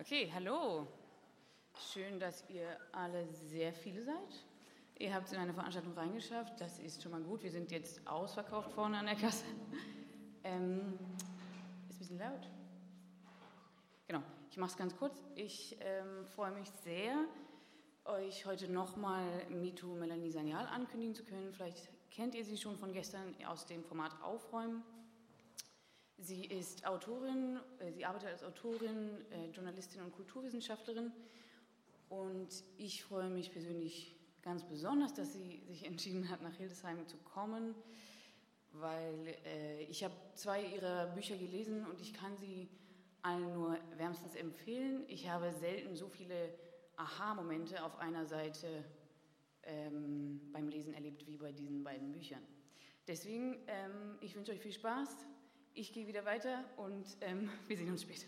Okay, hallo. Schön, dass ihr alle sehr viele seid. Ihr habt es in eine Veranstaltung reingeschafft. Das ist schon mal gut. Wir sind jetzt ausverkauft vorne an der Kasse. Ähm, ist ein bisschen laut. Genau, ich mache es ganz kurz. Ich ähm, freue mich sehr, euch heute nochmal MeToo Melanie Sanyal ankündigen zu können. Vielleicht kennt ihr sie schon von gestern aus dem Format Aufräumen. Sie ist Autorin, äh, sie arbeitet als Autorin, äh, Journalistin und Kulturwissenschaftlerin. Und ich freue mich persönlich ganz besonders, dass sie sich entschieden hat, nach Hildesheim zu kommen, weil äh, ich habe zwei ihrer Bücher gelesen und ich kann sie allen nur wärmstens empfehlen. Ich habe selten so viele Aha-Momente auf einer Seite ähm, beim Lesen erlebt wie bei diesen beiden Büchern. Deswegen, ähm, ich wünsche euch viel Spaß. Ich gehe wieder weiter und ähm, wir sehen uns später.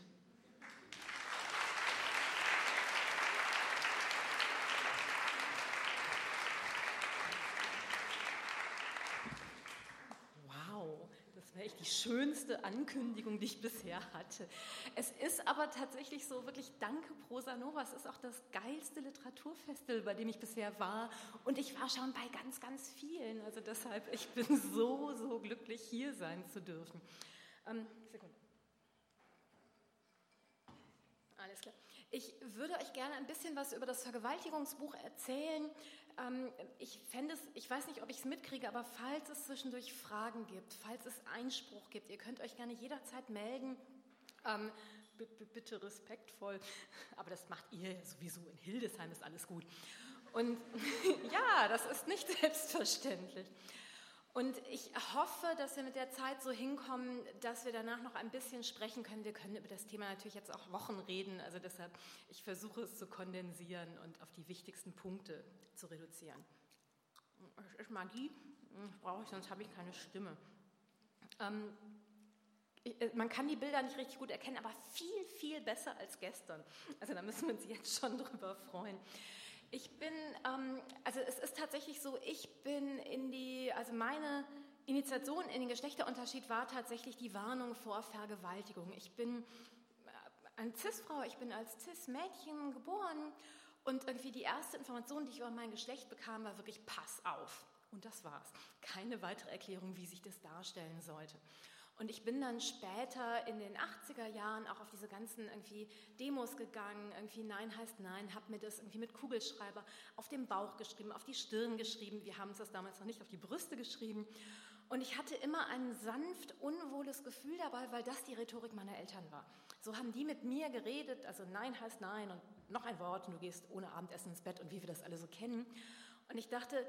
Das wäre echt die schönste Ankündigung, die ich bisher hatte. Es ist aber tatsächlich so, wirklich danke Prosa Nova. Es ist auch das geilste Literaturfestival, bei dem ich bisher war. Und ich war schon bei ganz, ganz vielen. Also deshalb, ich bin so, so glücklich, hier sein zu dürfen. Ähm, Sekunde. Alles klar. Ich würde euch gerne ein bisschen was über das Vergewaltigungsbuch erzählen. Ähm, ich fände es, ich weiß nicht, ob ich es mitkriege, aber falls es zwischendurch Fragen gibt, falls es Einspruch gibt, ihr könnt euch gerne jederzeit melden. Ähm, bitte respektvoll, aber das macht ihr sowieso in Hildesheim, ist alles gut. Und ja, das ist nicht selbstverständlich. Und ich hoffe, dass wir mit der Zeit so hinkommen, dass wir danach noch ein bisschen sprechen können. Wir können über das Thema natürlich jetzt auch Wochen reden. Also deshalb, ich versuche es zu kondensieren und auf die wichtigsten Punkte zu reduzieren. Das ist Magie, brauche ich, sonst habe ich keine Stimme. Ähm, äh, man kann die Bilder nicht richtig gut erkennen, aber viel, viel besser als gestern. Also da müssen wir uns jetzt schon drüber freuen. Ich bin, ähm, also es ist tatsächlich so, ich bin in die, also meine Initiation in den Geschlechterunterschied war tatsächlich die Warnung vor Vergewaltigung. Ich bin äh, eine Cis-Frau, ich bin als Cis-Mädchen geboren und irgendwie die erste Information, die ich über mein Geschlecht bekam, war wirklich Pass auf. Und das war's. Keine weitere Erklärung, wie sich das darstellen sollte. Und ich bin dann später in den 80er Jahren auch auf diese ganzen irgendwie Demos gegangen, irgendwie Nein heißt Nein, habe mir das irgendwie mit Kugelschreiber auf den Bauch geschrieben, auf die Stirn geschrieben. Wir haben uns das damals noch nicht auf die Brüste geschrieben. Und ich hatte immer ein sanft unwohles Gefühl dabei, weil das die Rhetorik meiner Eltern war. So haben die mit mir geredet, also Nein heißt Nein und noch ein Wort und du gehst ohne Abendessen ins Bett und wie wir das alle so kennen. Und ich dachte,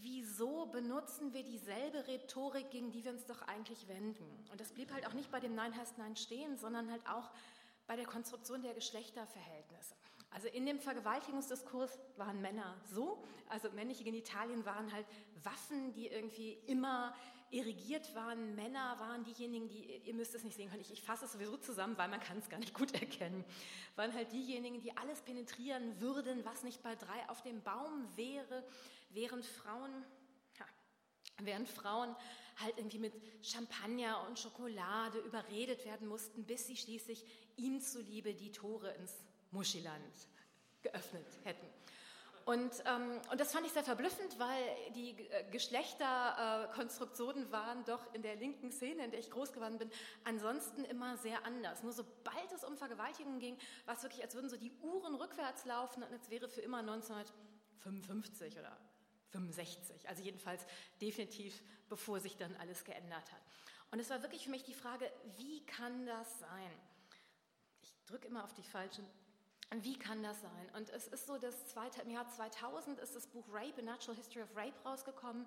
wieso benutzen wir dieselbe Rhetorik, gegen die wir uns doch eigentlich wenden? Und das blieb halt auch nicht bei dem Nein heißt Nein stehen, sondern halt auch bei der Konstruktion der Geschlechterverhältnisse. Also in dem Vergewaltigungsdiskurs waren Männer so, also männliche Genitalien waren halt Waffen, die irgendwie immer erigiert waren. Männer waren diejenigen, die, ihr müsst es nicht sehen können, ich, ich fasse es sowieso zusammen, weil man kann es gar nicht gut erkennen, waren halt diejenigen, die alles penetrieren würden, was nicht bei drei auf dem Baum wäre, während Frauen Während Frauen halt irgendwie mit Champagner und Schokolade überredet werden mussten, bis sie schließlich ihm zuliebe die Tore ins Muschiland geöffnet hätten. Und, ähm, und das fand ich sehr verblüffend, weil die äh, Geschlechterkonstruktionen äh, waren doch in der linken Szene, in der ich groß geworden bin, ansonsten immer sehr anders. Nur sobald es um Vergewaltigung ging, war es wirklich, als würden so die Uhren rückwärts laufen und es wäre für immer 1955 oder 65. Also jedenfalls definitiv, bevor sich dann alles geändert hat. Und es war wirklich für mich die Frage, wie kann das sein? Ich drücke immer auf die falschen. Wie kann das sein? Und es ist so, dass im Jahr 2000 ist das Buch Rape, A Natural History of Rape rausgekommen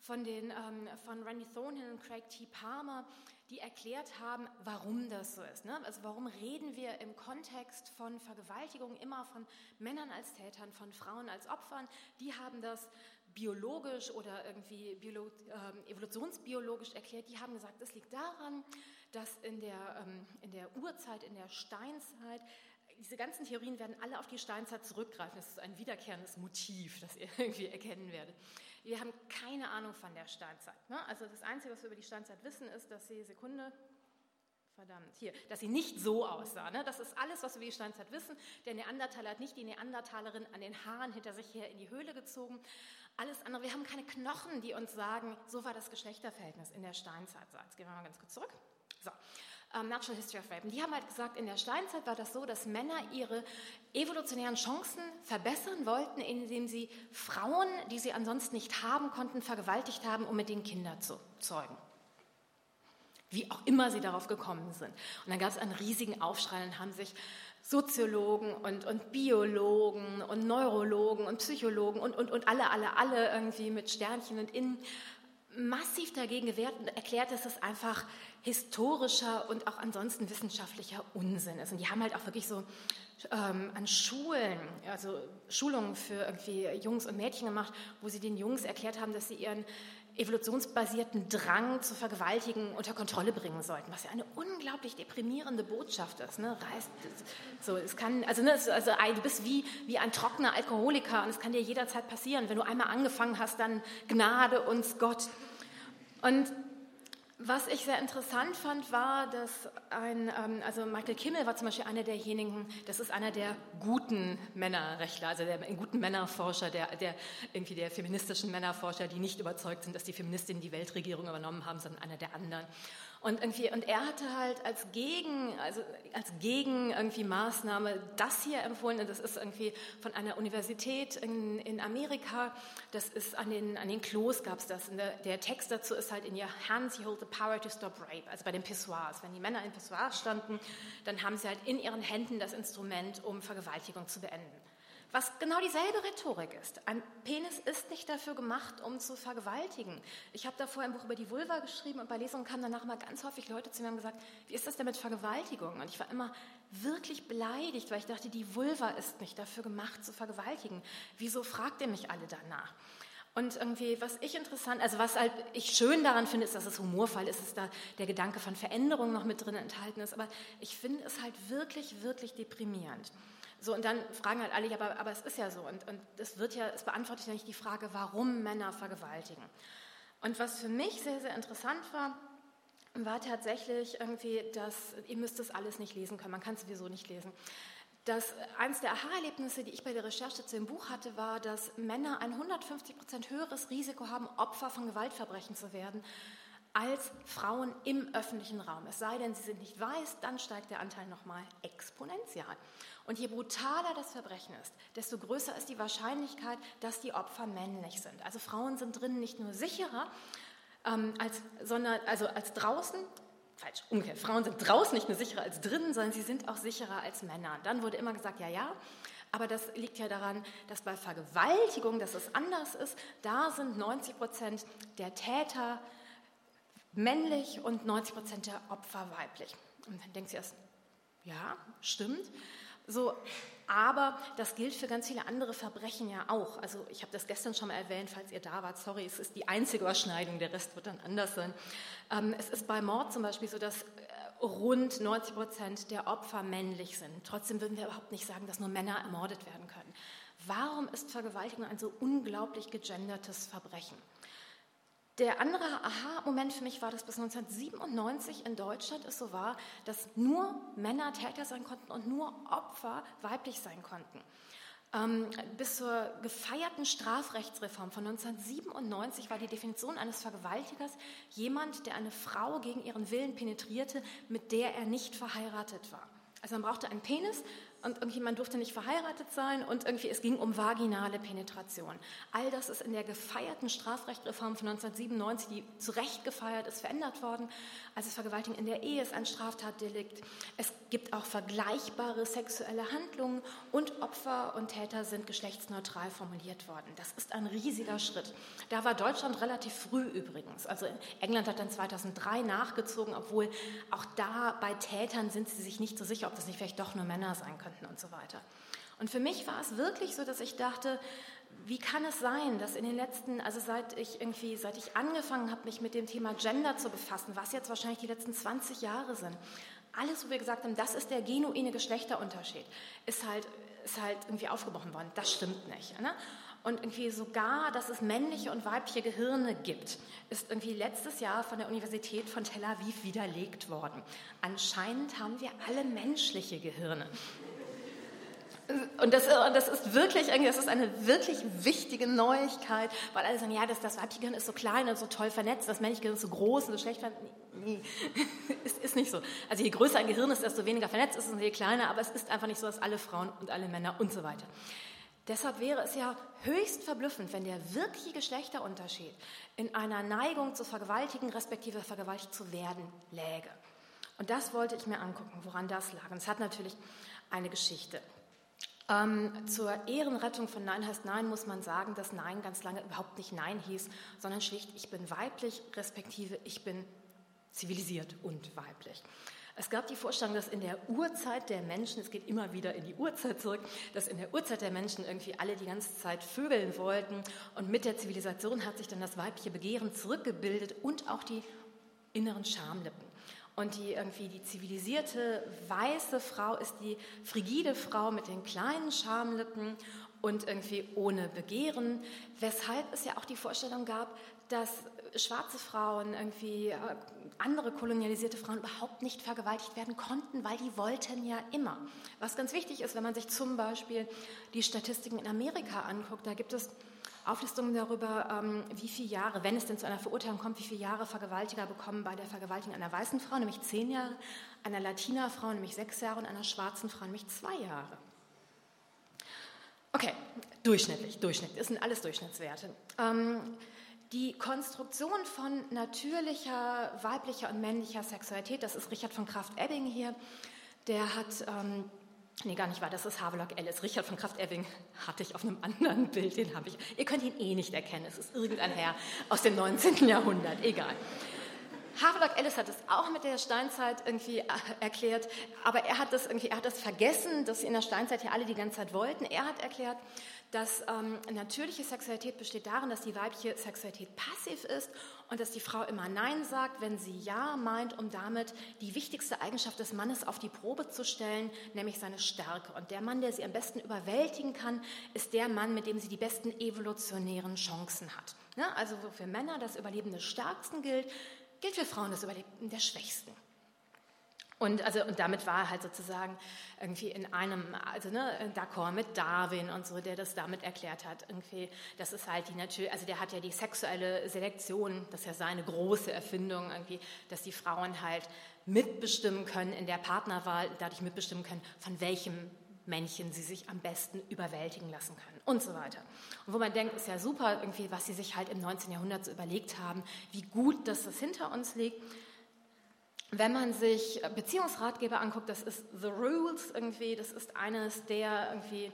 von, den, ähm, von Randy Thornhill und Craig T. Palmer, die erklärt haben, warum das so ist. Ne? Also warum reden wir im Kontext von Vergewaltigung immer von Männern als Tätern, von Frauen als Opfern? Die haben das biologisch oder irgendwie biolo äh, evolutionsbiologisch erklärt. Die haben gesagt, es liegt daran, dass in der, ähm, in der Urzeit, in der Steinzeit diese ganzen Theorien werden alle auf die Steinzeit zurückgreifen. Das ist ein wiederkehrendes Motiv, das ihr irgendwie erkennen werdet. Wir haben keine Ahnung von der Steinzeit. Ne? Also das Einzige, was wir über die Steinzeit wissen, ist, dass sie Sekunde verdammt, hier, dass sie nicht so aussah. Ne? Das ist alles, was wir über die Steinzeit wissen. Der Neandertaler hat nicht die Neandertalerin an den Haaren hinter sich her in die Höhle gezogen. Alles andere, wir haben keine Knochen, die uns sagen, so war das Geschlechterverhältnis in der Steinzeit. So, jetzt gehen wir mal ganz kurz zurück. So. Um, Natural History of Rape. Die haben halt gesagt, in der Steinzeit war das so, dass Männer ihre evolutionären Chancen verbessern wollten, indem sie Frauen, die sie ansonsten nicht haben konnten, vergewaltigt haben, um mit denen Kinder zu zeugen wie auch immer sie darauf gekommen sind. Und dann gab es einen riesigen Aufschrei und haben sich Soziologen und, und Biologen und Neurologen und Psychologen und, und, und alle, alle, alle irgendwie mit Sternchen und Innen massiv dagegen gewehrt und erklärt, dass es einfach historischer und auch ansonsten wissenschaftlicher Unsinn ist. Und die haben halt auch wirklich so ähm, an Schulen, also Schulungen für irgendwie Jungs und Mädchen gemacht, wo sie den Jungs erklärt haben, dass sie ihren evolutionsbasierten Drang zu vergewaltigen unter Kontrolle bringen sollten, was ja eine unglaublich deprimierende Botschaft ist. Ne? Reißt, so, es kann, also, ne, also du bist wie, wie ein trockener Alkoholiker und es kann dir jederzeit passieren. Wenn du einmal angefangen hast, dann Gnade uns Gott. Und was ich sehr interessant fand, war, dass ein, ähm, also Michael Kimmel war zum Beispiel einer derjenigen, das ist einer der guten Männerrechtler, also der guten Männerforscher, der, der irgendwie der feministischen Männerforscher, die nicht überzeugt sind, dass die Feministinnen die Weltregierung übernommen haben, sondern einer der anderen. Und, irgendwie, und er hatte halt als Gegen, also als Gegen irgendwie Maßnahme das hier empfohlen. Und das ist irgendwie von einer Universität in, in Amerika. Das ist an den, an den Klos gab es das. Der, der, Text dazu ist halt in your hands you hold the power to stop rape. Also bei den Pissoirs. Wenn die Männer in Pissoirs standen, dann haben sie halt in ihren Händen das Instrument, um Vergewaltigung zu beenden was genau dieselbe Rhetorik ist. Ein Penis ist nicht dafür gemacht, um zu vergewaltigen. Ich habe davor ein Buch über die Vulva geschrieben und bei Lesungen kamen danach mal ganz häufig Leute zu mir und haben gesagt, wie ist das denn mit Vergewaltigung? Und ich war immer wirklich beleidigt, weil ich dachte, die Vulva ist nicht dafür gemacht, zu vergewaltigen. Wieso fragt ihr mich alle danach? Und irgendwie, was ich interessant, also was halt ich schön daran finde, ist, dass es humorvoll ist, dass da der Gedanke von Veränderung noch mit drin enthalten ist. Aber ich finde es halt wirklich, wirklich deprimierend. So, und dann fragen halt alle, aber, aber es ist ja so. Und, und es wird ja, es beantwortet ja nicht die Frage, warum Männer vergewaltigen. Und was für mich sehr, sehr interessant war, war tatsächlich irgendwie, dass ihr müsst das alles nicht lesen können, man kann es sowieso nicht lesen. Das, eines der Aha-Erlebnisse, die ich bei der Recherche zu dem Buch hatte, war, dass Männer ein 150 Prozent höheres Risiko haben, Opfer von Gewaltverbrechen zu werden, als Frauen im öffentlichen Raum. Es sei denn, sie sind nicht weiß, dann steigt der Anteil nochmal exponentiell. Und je brutaler das Verbrechen ist, desto größer ist die Wahrscheinlichkeit, dass die Opfer männlich sind. Also Frauen sind drinnen nicht nur sicherer, ähm, als, sondern also als draußen, falsch, umgekehrt, Frauen sind draußen nicht nur sicherer als drinnen, sondern sie sind auch sicherer als Männer. Dann wurde immer gesagt, ja, ja, aber das liegt ja daran, dass bei Vergewaltigung, dass es anders ist, da sind 90 Prozent der Täter männlich und 90 Prozent der Opfer weiblich. Und dann denkt sie erst, ja, stimmt. So, aber das gilt für ganz viele andere Verbrechen ja auch. Also ich habe das gestern schon mal erwähnt, falls ihr da wart. Sorry, es ist die einzige Überschneidung, der Rest wird dann anders sein. Ähm, es ist bei Mord zum Beispiel so, dass äh, rund 90 Prozent der Opfer männlich sind. Trotzdem würden wir überhaupt nicht sagen, dass nur Männer ermordet werden können. Warum ist Vergewaltigung ein so unglaublich gegendertes Verbrechen? Der andere Aha-Moment für mich war, dass bis 1997 in Deutschland es so war, dass nur Männer Täter sein konnten und nur Opfer weiblich sein konnten. Ähm, bis zur gefeierten Strafrechtsreform von 1997 war die Definition eines Vergewaltigers jemand, der eine Frau gegen ihren Willen penetrierte, mit der er nicht verheiratet war. Also man brauchte einen Penis und irgendwie man durfte nicht verheiratet sein und irgendwie es ging um vaginale Penetration. All das ist in der gefeierten Strafrechtreform von 1997, die zu Recht gefeiert ist, verändert worden. Also Vergewaltigung in der Ehe ist ein Straftatdelikt. Es gibt auch vergleichbare sexuelle Handlungen und Opfer und Täter sind geschlechtsneutral formuliert worden. Das ist ein riesiger Schritt. Da war Deutschland relativ früh übrigens. Also England hat dann 2003 nachgezogen, obwohl auch da bei Tätern sind sie sich nicht so sicher, ob das nicht vielleicht doch nur Männer sein könnten und so weiter. Und für mich war es wirklich so, dass ich dachte, wie kann es sein, dass in den letzten, also seit ich irgendwie, seit ich angefangen habe, mich mit dem Thema Gender zu befassen, was jetzt wahrscheinlich die letzten 20 Jahre sind, alles, wo wir gesagt haben, das ist der genuine Geschlechterunterschied, ist halt, ist halt irgendwie aufgebrochen worden. Das stimmt nicht. Ne? und irgendwie sogar, dass es männliche und weibliche Gehirne gibt, ist irgendwie letztes Jahr von der Universität von Tel Aviv widerlegt worden. Anscheinend haben wir alle menschliche Gehirne. Und das, das, ist wirklich, das ist eine wirklich wichtige Neuigkeit, weil alle sagen, ja, das, das weibliche Gehirn ist so klein und so toll vernetzt, das männliche Gehirn ist so groß und so schlecht vernetzt. Nee, es ist nicht so. Also je größer ein Gehirn ist, desto weniger vernetzt ist es und je kleiner, aber es ist einfach nicht so, dass alle Frauen und alle Männer und so weiter. Deshalb wäre es ja höchst verblüffend, wenn der wirkliche Geschlechterunterschied in einer Neigung zu vergewaltigen, respektive vergewaltigt zu werden, läge. Und das wollte ich mir angucken, woran das lag. Und es hat natürlich eine Geschichte. Ähm, zur Ehrenrettung von Nein heißt Nein muss man sagen, dass Nein ganz lange überhaupt nicht Nein hieß, sondern schlicht, ich bin weiblich, respektive ich bin zivilisiert und weiblich. Es gab die Vorstellung, dass in der Urzeit der Menschen, es geht immer wieder in die Urzeit zurück, dass in der Urzeit der Menschen irgendwie alle die ganze Zeit vögeln wollten und mit der Zivilisation hat sich dann das weibliche Begehren zurückgebildet und auch die inneren Schamlippen. Und die irgendwie die zivilisierte weiße Frau ist die frigide Frau mit den kleinen Schamlippen und irgendwie ohne Begehren, weshalb es ja auch die Vorstellung gab, dass schwarze Frauen, irgendwie äh, andere kolonialisierte Frauen überhaupt nicht vergewaltigt werden konnten, weil die wollten ja immer. Was ganz wichtig ist, wenn man sich zum Beispiel die Statistiken in Amerika anguckt, da gibt es Auflistungen darüber, ähm, wie viele Jahre, wenn es denn zu einer Verurteilung kommt, wie viele Jahre Vergewaltiger bekommen bei der Vergewaltigung einer weißen Frau, nämlich zehn Jahre, einer Latina-Frau nämlich sechs Jahre und einer schwarzen Frau nämlich zwei Jahre. Okay, durchschnittlich, durchschnittlich, das sind alles Durchschnittswerte. Ähm, die Konstruktion von natürlicher weiblicher und männlicher Sexualität, das ist Richard von Kraft-Ebbing hier, der hat ähm, Nee, gar nicht wahr, das ist Havelock Ellis. Richard von Kraft-Ewing hatte ich auf einem anderen Bild, den habe ich. Ihr könnt ihn eh nicht erkennen, es ist irgendein Herr aus dem 19. Jahrhundert, egal. Havelock Ellis hat es auch mit der Steinzeit irgendwie äh, erklärt, aber er hat das irgendwie, er hat das vergessen, dass in der Steinzeit ja alle die ganze Zeit wollten. Er hat erklärt, dass ähm, natürliche Sexualität besteht darin, dass die weibliche Sexualität passiv ist und dass die Frau immer Nein sagt, wenn sie Ja meint, um damit die wichtigste Eigenschaft des Mannes auf die Probe zu stellen, nämlich seine Stärke. Und der Mann, der sie am besten überwältigen kann, ist der Mann, mit dem sie die besten evolutionären Chancen hat. Ne? Also wo für Männer das Überleben des Stärksten gilt, gilt für Frauen das Überleben der Schwächsten. Und, also, und damit war er halt sozusagen irgendwie in einem, also ne, d'accord mit Darwin und so, der das damit erklärt hat. Irgendwie, das ist halt die Natur, also der hat ja die sexuelle Selektion, das ist ja seine große Erfindung, irgendwie, dass die Frauen halt mitbestimmen können in der Partnerwahl, dadurch mitbestimmen können, von welchem Männchen sie sich am besten überwältigen lassen können und so weiter. Und wo man denkt, ist ja super, irgendwie, was sie sich halt im 19. Jahrhundert so überlegt haben, wie gut, dass das hinter uns liegt. Wenn man sich Beziehungsratgeber anguckt, das ist The Rules irgendwie, das ist eines der irgendwie,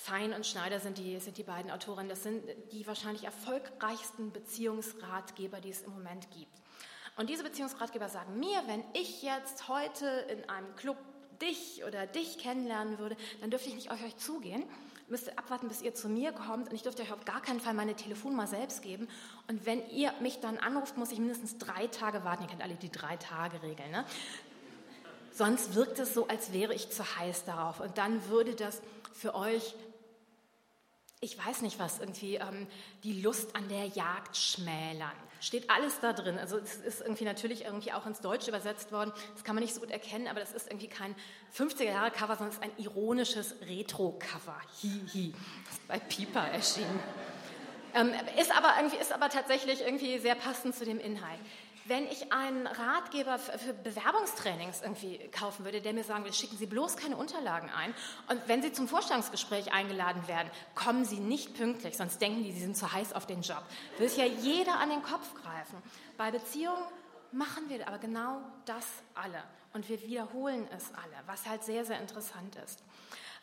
Fein und Schneider sind die, sind die beiden Autoren, das sind die wahrscheinlich erfolgreichsten Beziehungsratgeber, die es im Moment gibt. Und diese Beziehungsratgeber sagen mir, wenn ich jetzt heute in einem Club dich oder dich kennenlernen würde, dann dürfte ich nicht auf euch zugehen, müsste abwarten, bis ihr zu mir kommt und ich dürfte euch auf gar keinen Fall meine Telefonnummer selbst geben. Und wenn ihr mich dann anruft, muss ich mindestens drei Tage warten. Ihr kennt alle die Drei-Tage-Regel. Ne? Sonst wirkt es so, als wäre ich zu heiß darauf. Und dann würde das für euch, ich weiß nicht was, irgendwie ähm, die Lust an der Jagd schmälern. Steht alles da drin. Also es ist irgendwie natürlich irgendwie auch ins Deutsche übersetzt worden. Das kann man nicht so gut erkennen, aber das ist irgendwie kein 50er-Jahre-Cover, sondern es ist ein ironisches Retro-Cover. Hihi. Das ist bei Piper erschienen. Ähm, ist, aber irgendwie, ist aber tatsächlich irgendwie sehr passend zu dem Inhalt. Wenn ich einen Ratgeber für Bewerbungstrainings irgendwie kaufen würde, der mir sagen würde, schicken Sie bloß keine Unterlagen ein und wenn Sie zum Vorstellungsgespräch eingeladen werden, kommen Sie nicht pünktlich, sonst denken die, Sie sind zu heiß auf den Job. Will ja jeder an den Kopf greifen. Bei Beziehungen machen wir aber genau das alle und wir wiederholen es alle, was halt sehr, sehr interessant ist.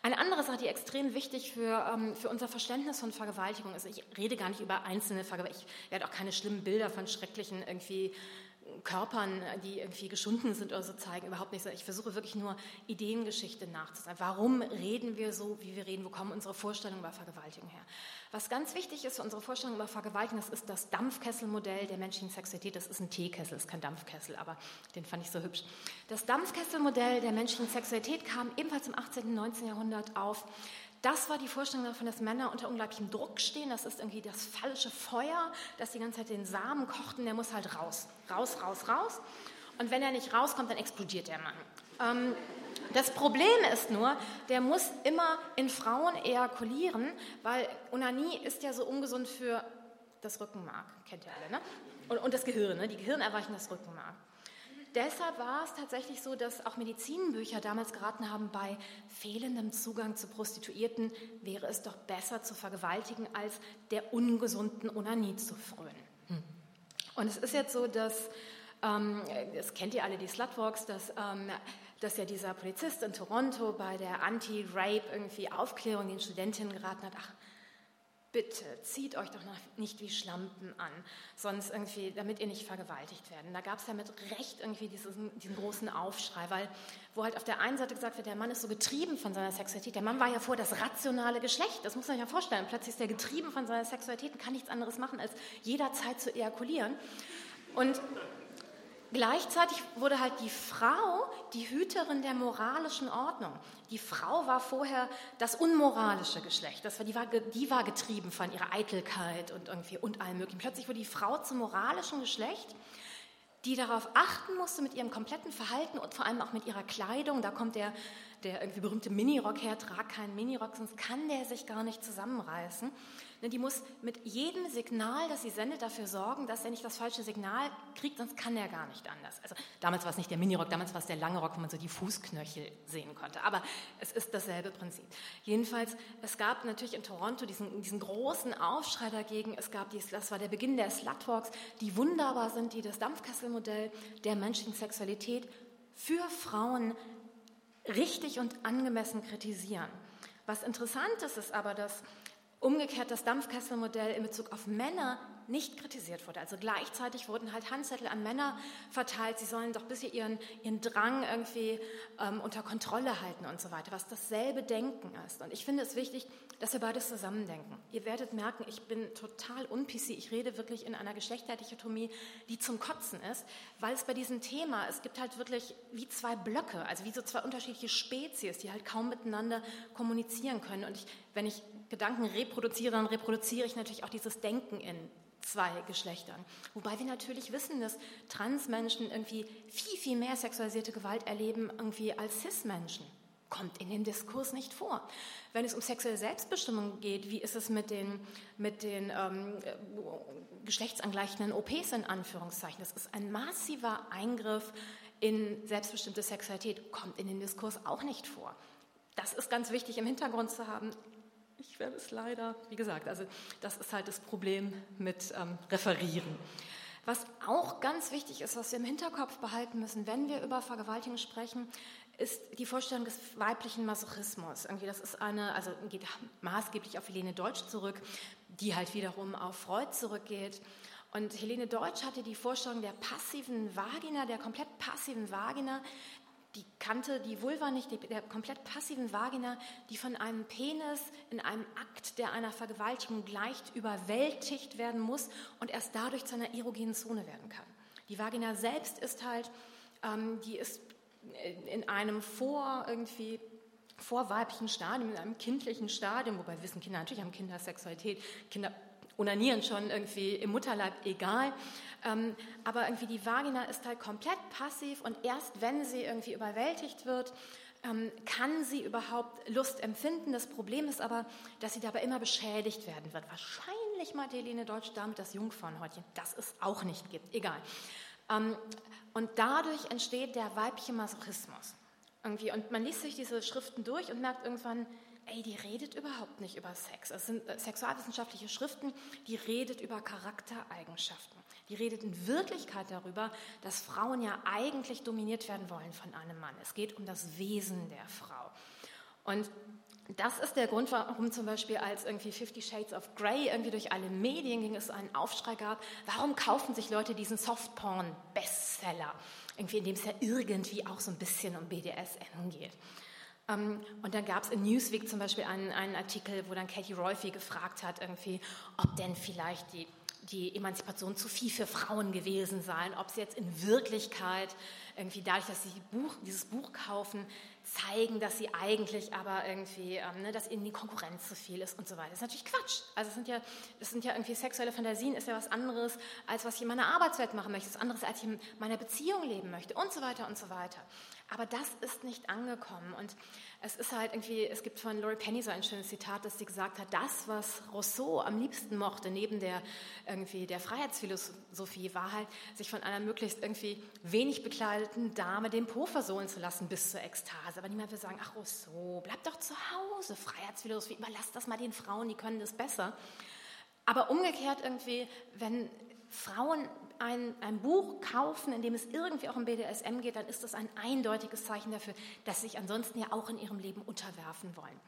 Eine andere Sache, die extrem wichtig für, ähm, für unser Verständnis von Vergewaltigung ist, ich rede gar nicht über einzelne Vergewaltigungen, ich werde auch keine schlimmen Bilder von schrecklichen irgendwie Körpern, die irgendwie geschunden sind oder so zeigen, überhaupt nicht. Ich versuche wirklich nur Ideengeschichte nachzusagen. Warum reden wir so, wie wir reden? Wo kommen unsere Vorstellungen über Vergewaltigung her? Was ganz wichtig ist für unsere Vorstellung über Vergewaltigung, das ist das Dampfkesselmodell der menschlichen Sexualität. Das ist ein Teekessel, ist kein Dampfkessel, aber den fand ich so hübsch. Das Dampfkesselmodell der menschlichen Sexualität kam ebenfalls im 18. und 19. Jahrhundert auf. Das war die Vorstellung davon, dass Männer unter unglaublichem Druck stehen. Das ist irgendwie das falsche Feuer, das die ganze Zeit den Samen kocht und der muss halt raus. Raus, raus, raus. Und wenn er nicht rauskommt, dann explodiert der Mann. Ähm, das Problem ist nur, der muss immer in Frauen ejakulieren, weil Onanie ist ja so ungesund für das Rückenmark, kennt ihr alle, ne? Und, und das Gehirn, ne? die Gehirnerweichung das Rückenmark. Deshalb war es tatsächlich so, dass auch Medizinbücher damals geraten haben, bei fehlendem Zugang zu Prostituierten wäre es doch besser zu vergewaltigen, als der ungesunden Onanie zu frönen. Und es ist jetzt so, dass, ähm, das kennt ihr alle, die Slutwalks, dass, ähm, dass ja dieser Polizist in Toronto bei der Anti-Rape irgendwie Aufklärung den Studentinnen geraten hat, ach, bitte zieht euch doch nicht wie Schlampen an, sonst irgendwie, damit ihr nicht vergewaltigt werden. Da gab es ja mit Recht irgendwie diesen, diesen, großen Aufschrei, weil wo halt auf der einen Seite gesagt wird, der Mann ist so getrieben von seiner Sexualität. Der Mann war ja vor das rationale Geschlecht, das muss man sich ja vorstellen. Plötzlich ist er getrieben von seiner Sexualität und kann nichts anderes machen, als jederzeit zu ejakulieren. Und Gleichzeitig wurde halt die Frau die Hüterin der moralischen Ordnung. Die Frau war vorher das unmoralische Geschlecht. Das war, die, war, die war getrieben von ihrer Eitelkeit und, irgendwie, und allem Möglichen. Plötzlich wurde die Frau zum moralischen Geschlecht, die darauf achten musste mit ihrem kompletten Verhalten und vor allem auch mit ihrer Kleidung. Da kommt der, der irgendwie berühmte Minirock her, trag keinen Minirock, sonst kann der sich gar nicht zusammenreißen. Die muss mit jedem Signal, das sie sendet, dafür sorgen, dass er nicht das falsche Signal kriegt, sonst kann er gar nicht anders. Also damals war es nicht der Minirock, damals war es der lange Rock, wo man so die Fußknöchel sehen konnte. Aber es ist dasselbe Prinzip. Jedenfalls, es gab natürlich in Toronto diesen, diesen großen Aufschrei dagegen. Es gab, dies, das war der Beginn der Slutwalks, die wunderbar sind, die das Dampfkesselmodell der menschlichen Sexualität für Frauen richtig und angemessen kritisieren. Was interessant ist, ist aber, dass umgekehrt das Dampfkesselmodell in Bezug auf Männer nicht kritisiert wurde. Also gleichzeitig wurden halt Handzettel an Männer verteilt, sie sollen doch bisher ihren, ihren Drang irgendwie ähm, unter Kontrolle halten und so weiter, was dasselbe Denken ist. Und ich finde es wichtig, dass wir beides zusammendenken. Ihr werdet merken, ich bin total un-PC. Ich rede wirklich in einer Geschlechterdichotomie, die zum Kotzen ist, weil es bei diesem Thema, es gibt halt wirklich wie zwei Blöcke, also wie so zwei unterschiedliche Spezies, die halt kaum miteinander kommunizieren können. Und ich, wenn ich Gedanken reproduziere, dann reproduziere ich natürlich auch dieses Denken in zwei Geschlechtern. Wobei wir natürlich wissen, dass Transmenschen irgendwie viel, viel mehr sexualisierte Gewalt erleben irgendwie als Cis-Menschen. Kommt in dem Diskurs nicht vor. Wenn es um sexuelle Selbstbestimmung geht, wie ist es mit den, mit den ähm, geschlechtsangleichenden OPs in Anführungszeichen? Das ist ein massiver Eingriff in selbstbestimmte Sexualität, kommt in den Diskurs auch nicht vor. Das ist ganz wichtig im Hintergrund zu haben ich werde es leider, wie gesagt, also das ist halt das Problem mit ähm, Referieren. Was auch ganz wichtig ist, was wir im Hinterkopf behalten müssen, wenn wir über Vergewaltigung sprechen, ist die Vorstellung des weiblichen Masochismus. Irgendwie, das ist eine, also geht maßgeblich auf Helene Deutsch zurück, die halt wiederum auf Freud zurückgeht. Und Helene Deutsch hatte die Vorstellung der passiven Vagina, der komplett passiven Vagina, die kannte die Vulva nicht, die, der komplett passiven Vagina, die von einem Penis in einem Akt, der einer Vergewaltigung gleicht, überwältigt werden muss und erst dadurch zu einer erogenen Zone werden kann. Die Vagina selbst ist halt, ähm, die ist in einem vor irgendwie vorweiblichen Stadium, in einem kindlichen Stadium, wobei wissen Kinder natürlich haben Kinder Sexualität, Kinder onanieren schon irgendwie im Mutterleib, egal. Ähm, aber irgendwie die Vagina ist halt komplett passiv und erst wenn sie irgendwie überwältigt wird, ähm, kann sie überhaupt Lust empfinden. Das Problem ist aber, dass sie dabei immer beschädigt werden wird. Wahrscheinlich mal Deutsch damit das Jungfrauenhäutchen, das es auch nicht gibt. Egal. Ähm, und dadurch entsteht der weibliche Masochismus. Irgendwie. Und man liest sich diese Schriften durch und merkt irgendwann, ey, die redet überhaupt nicht über Sex. Es sind äh, sexualwissenschaftliche Schriften, die redet über Charaktereigenschaften. Die redet in Wirklichkeit darüber, dass Frauen ja eigentlich dominiert werden wollen von einem Mann. Es geht um das Wesen der Frau. Und das ist der Grund, warum zum Beispiel als irgendwie Fifty Shades of Grey irgendwie durch alle Medien ging, es einen Aufschrei gab. Warum kaufen sich Leute diesen Softporn-Bestseller? Irgendwie, in dem es ja irgendwie auch so ein bisschen um BDSM geht. Ähm, und dann gab es in Newsweek zum Beispiel einen, einen, Artikel, wo dann Katie Rolfe gefragt hat, irgendwie, ob denn vielleicht die die Emanzipation zu viel für Frauen gewesen sein, ob sie jetzt in Wirklichkeit irgendwie dadurch, dass sie Buch, dieses Buch kaufen, zeigen, dass sie eigentlich aber irgendwie, ähm, ne, dass ihnen die Konkurrenz zu viel ist und so weiter. Das ist natürlich Quatsch. Also es sind ja, das sind ja irgendwie sexuelle Fantasien, ist ja was anderes, als was ich in meiner Arbeitswelt machen möchte, was anderes, als ich in meiner Beziehung leben möchte und so weiter und so weiter. Aber das ist nicht angekommen und es ist halt irgendwie, es gibt von Laurie Penny so ein schönes Zitat, dass sie gesagt hat, das, was Rousseau am liebsten mochte, neben der irgendwie der Freiheitsphilosophie, war halt, sich von einer möglichst irgendwie wenig bekleideten Dame den Po versohlen zu lassen bis zur Ekstase. Aber niemand will sagen, ach Rousseau, bleib doch zu Hause, Freiheitsphilosophie, überlass das mal den Frauen, die können das besser. Aber umgekehrt irgendwie, wenn Frauen ein, ein Buch kaufen, in dem es irgendwie auch um BDSM geht, dann ist das ein eindeutiges Zeichen dafür, dass sie sich ansonsten ja auch in ihrem Leben unterwerfen wollen.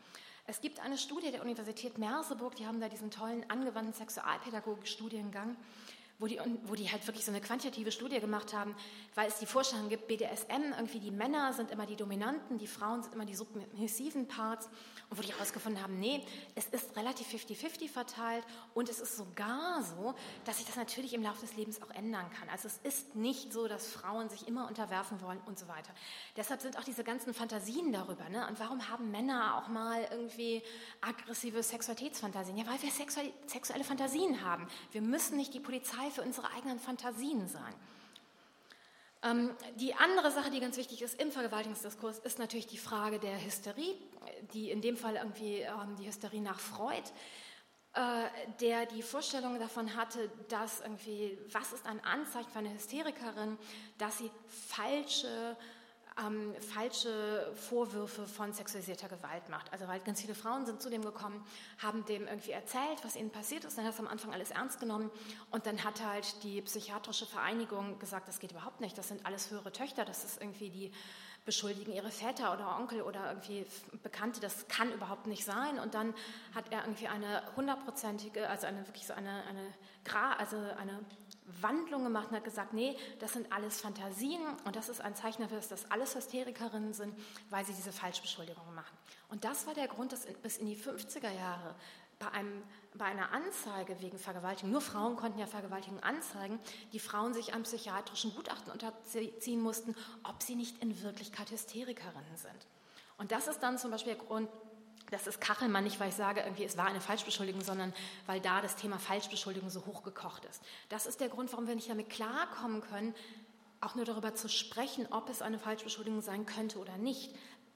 Es gibt eine Studie der Universität Merseburg, die haben da diesen tollen angewandten Sexualpädagogik-Studiengang wo die, wo die halt wirklich so eine quantitative Studie gemacht haben, weil es die Vorstellung gibt, BDSM, irgendwie die Männer sind immer die Dominanten, die Frauen sind immer die submissiven Parts und wo die herausgefunden haben, nee, es ist relativ 50-50 verteilt und es ist sogar so, dass sich das natürlich im Laufe des Lebens auch ändern kann. Also es ist nicht so, dass Frauen sich immer unterwerfen wollen und so weiter. Deshalb sind auch diese ganzen Fantasien darüber. Ne? Und warum haben Männer auch mal irgendwie aggressive Sexualitätsfantasien? Ja, weil wir sexuelle Fantasien haben. Wir müssen nicht die Polizei für unsere eigenen Fantasien sein. Ähm, die andere Sache, die ganz wichtig ist im Vergewaltigungsdiskurs, ist natürlich die Frage der Hysterie, die in dem Fall irgendwie ähm, die Hysterie nach Freud, äh, der die Vorstellung davon hatte, dass irgendwie, was ist ein Anzeichen für eine Hysterikerin, dass sie falsche ähm, falsche Vorwürfe von sexualisierter Gewalt macht. Also weil ganz viele Frauen sind zu dem gekommen, haben dem irgendwie erzählt, was ihnen passiert ist, dann hat es am Anfang alles ernst genommen und dann hat halt die psychiatrische Vereinigung gesagt, das geht überhaupt nicht, das sind alles höhere Töchter, das ist irgendwie die beschuldigen ihre Väter oder Onkel oder irgendwie Bekannte, das kann überhaupt nicht sein. Und dann hat er irgendwie eine hundertprozentige, also eine wirklich so eine, eine, also eine Wandlung gemacht und hat gesagt, nee, das sind alles Fantasien und das ist ein Zeichen dafür, dass das alles Hysterikerinnen sind, weil sie diese Falschbeschuldigungen machen. Und das war der Grund, dass bis in die 50er Jahre bei, einem, bei einer Anzeige wegen Vergewaltigung, nur Frauen konnten ja Vergewaltigung anzeigen, die Frauen sich einem psychiatrischen Gutachten unterziehen mussten, ob sie nicht in Wirklichkeit Hysterikerinnen sind. Und das ist dann zum Beispiel der Grund, das ist Kachelmann nicht, weil ich sage, irgendwie, es war eine Falschbeschuldigung, sondern weil da das Thema Falschbeschuldigung so hochgekocht ist. Das ist der Grund, warum wir nicht damit klarkommen können, auch nur darüber zu sprechen, ob es eine Falschbeschuldigung sein könnte oder nicht.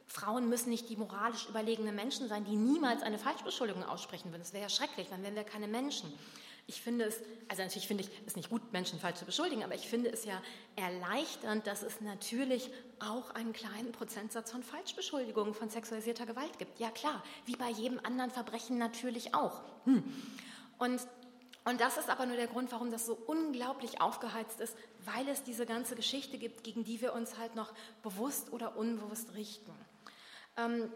Frauen müssen nicht die moralisch überlegenen Menschen sein, die niemals eine Falschbeschuldigung aussprechen würden. Das wäre ja schrecklich, dann wären wir keine Menschen. Ich finde es, also natürlich finde ich es nicht gut, Menschen falsch zu beschuldigen, aber ich finde es ja erleichternd, dass es natürlich auch einen kleinen Prozentsatz von Falschbeschuldigungen von sexualisierter Gewalt gibt. Ja klar, wie bei jedem anderen Verbrechen natürlich auch. Hm. Und und das ist aber nur der Grund, warum das so unglaublich aufgeheizt ist, weil es diese ganze Geschichte gibt, gegen die wir uns halt noch bewusst oder unbewusst richten. Ähm,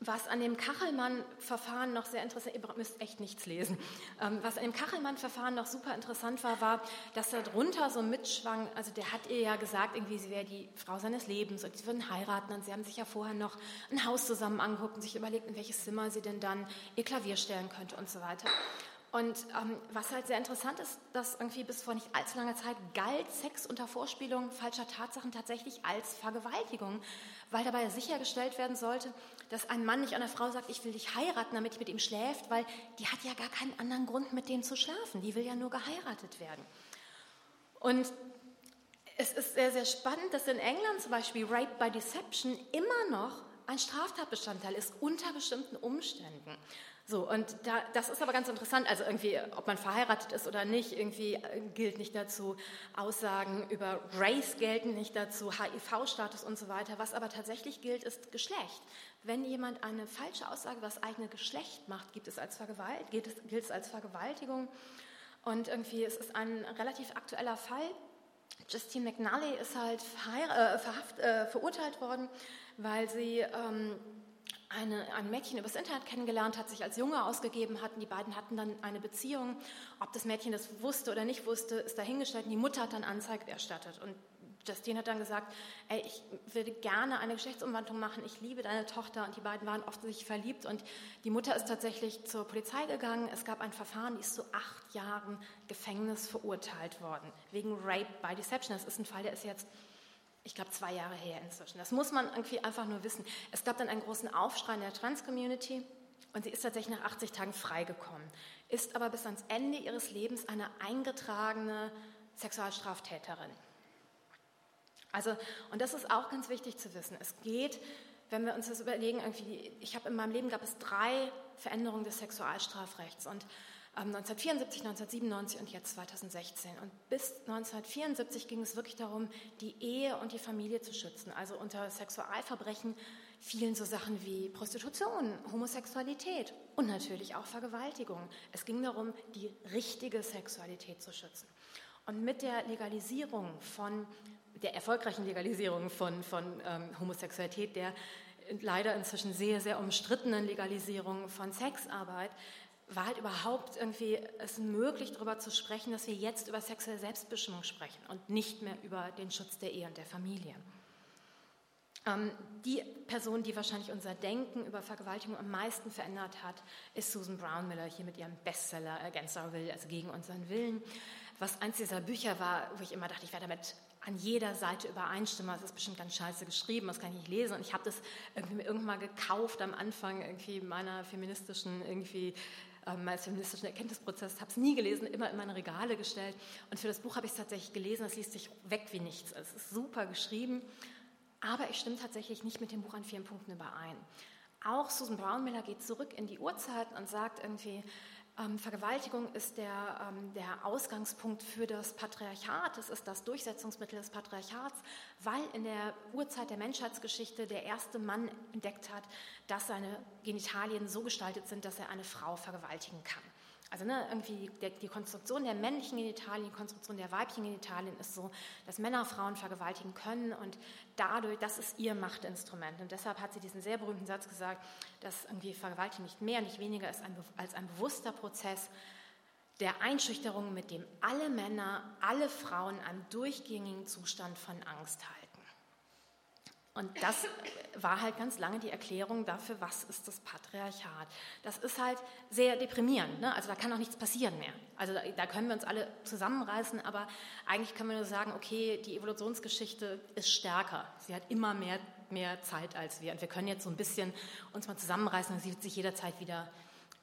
was an dem Kachelmann-Verfahren noch sehr interessant, ihr müsst echt nichts lesen, ähm, was an dem Kachelmann-Verfahren noch super interessant war, war, dass da drunter so mitschwang, also der hat ihr ja gesagt, irgendwie sie wäre die Frau seines Lebens und sie würden heiraten und sie haben sich ja vorher noch ein Haus zusammen angeguckt und sich überlegt, in welches Zimmer sie denn dann ihr Klavier stellen könnte und so weiter. Und ähm, was halt sehr interessant ist, dass irgendwie bis vor nicht allzu langer Zeit galt Sex unter Vorspielung falscher Tatsachen tatsächlich als Vergewaltigung, weil dabei sichergestellt werden sollte, dass ein Mann nicht einer Frau sagt, ich will dich heiraten, damit ich mit ihm schläft, weil die hat ja gar keinen anderen Grund, mit dem zu schlafen. Die will ja nur geheiratet werden. Und es ist sehr, sehr spannend, dass in England zum Beispiel Rape by Deception immer noch ein Straftatbestandteil ist unter bestimmten Umständen. So, und da, das ist aber ganz interessant. Also irgendwie, ob man verheiratet ist oder nicht, irgendwie äh, gilt nicht dazu. Aussagen über Race gelten nicht dazu, HIV-Status und so weiter. Was aber tatsächlich gilt, ist Geschlecht. Wenn jemand eine falsche Aussage über das eigene Geschlecht macht, gibt es als Vergewalt, gilt, es, gilt es als Vergewaltigung. Und irgendwie, es ist ein relativ aktueller Fall. Justine McNally ist halt äh, verhaft, äh, verurteilt worden, weil sie ähm, eine, ein Mädchen übers Internet kennengelernt hat, sich als Junge ausgegeben hatten. Die beiden hatten dann eine Beziehung. Ob das Mädchen das wusste oder nicht wusste, ist dahingestellt. Und die Mutter hat dann Anzeige erstattet. Und Justine hat dann gesagt, ey, ich würde gerne eine Geschlechtsumwandlung machen, ich liebe deine Tochter und die beiden waren offensichtlich verliebt und die Mutter ist tatsächlich zur Polizei gegangen. Es gab ein Verfahren, die ist zu acht Jahren Gefängnis verurteilt worden, wegen Rape by Deception. Das ist ein Fall, der ist jetzt ich glaube, zwei Jahre her inzwischen. Das muss man irgendwie einfach nur wissen. Es gab dann einen großen Aufschrei in der Trans-Community und sie ist tatsächlich nach 80 Tagen freigekommen, ist aber bis ans Ende ihres Lebens eine eingetragene Sexualstraftäterin. Also, und das ist auch ganz wichtig zu wissen. Es geht, wenn wir uns das überlegen, irgendwie, ich habe in meinem Leben gab es drei Veränderungen des Sexualstrafrechts und 1974, ähm, 1997 und jetzt 2016. Und bis 1974 ging es wirklich darum, die Ehe und die Familie zu schützen. Also unter Sexualverbrechen fielen so Sachen wie Prostitution, Homosexualität und natürlich auch Vergewaltigung. Es ging darum, die richtige Sexualität zu schützen. Und mit der Legalisierung von der erfolgreichen Legalisierung von, von ähm, Homosexualität, der leider inzwischen sehr, sehr umstrittenen Legalisierung von Sexarbeit, war halt überhaupt irgendwie es möglich, darüber zu sprechen, dass wir jetzt über sexuelle Selbstbestimmung sprechen und nicht mehr über den Schutz der Ehe und der Familie. Ähm, die Person, die wahrscheinlich unser Denken über Vergewaltigung am meisten verändert hat, ist Susan Brown Miller hier mit ihrem Bestseller Against Our Will, also gegen unseren Willen. Was eins dieser Bücher war, wo ich immer dachte, ich werde damit an jeder Seite übereinstimmen. Das ist bestimmt ganz scheiße geschrieben, das kann ich nicht lesen. Und ich habe das irgendwie irgendwann mal gekauft am Anfang irgendwie meiner feministischen irgendwie ähm, meines feministischen Erkenntnisprozesses, habe es nie gelesen, immer in meine Regale gestellt. Und für das Buch habe ich es tatsächlich gelesen, es liest sich weg wie nichts. Es ist super geschrieben, aber ich stimme tatsächlich nicht mit dem Buch an vielen Punkten überein. Auch Susan Brownmiller geht zurück in die Urzeit und sagt irgendwie, ähm, Vergewaltigung ist der, ähm, der Ausgangspunkt für das Patriarchat, es ist das Durchsetzungsmittel des Patriarchats, weil in der Urzeit der Menschheitsgeschichte der erste Mann entdeckt hat, dass seine Genitalien so gestaltet sind, dass er eine Frau vergewaltigen kann. Also ne, irgendwie der, die Konstruktion der männlichen Genitalien, die Konstruktion der weiblichen Genitalien ist so, dass Männer Frauen vergewaltigen können und dadurch, das ist ihr Machtinstrument. Und deshalb hat sie diesen sehr berühmten Satz gesagt, dass irgendwie Vergewaltigung nicht mehr, nicht weniger ist ein, als ein bewusster Prozess der Einschüchterung, mit dem alle Männer, alle Frauen einen durchgängigen Zustand von Angst halten. Und das war halt ganz lange die Erklärung dafür, was ist das Patriarchat. Das ist halt sehr deprimierend. Ne? Also da kann auch nichts passieren mehr. Also da, da, können wir uns alle zusammenreißen, aber eigentlich können wir nur sagen, okay, die Evolutionsgeschichte ist stärker. Sie hat immer mehr, mehr Zeit als wir. Und wir können jetzt so ein bisschen uns mal zusammenreißen und sie wird sich jederzeit wieder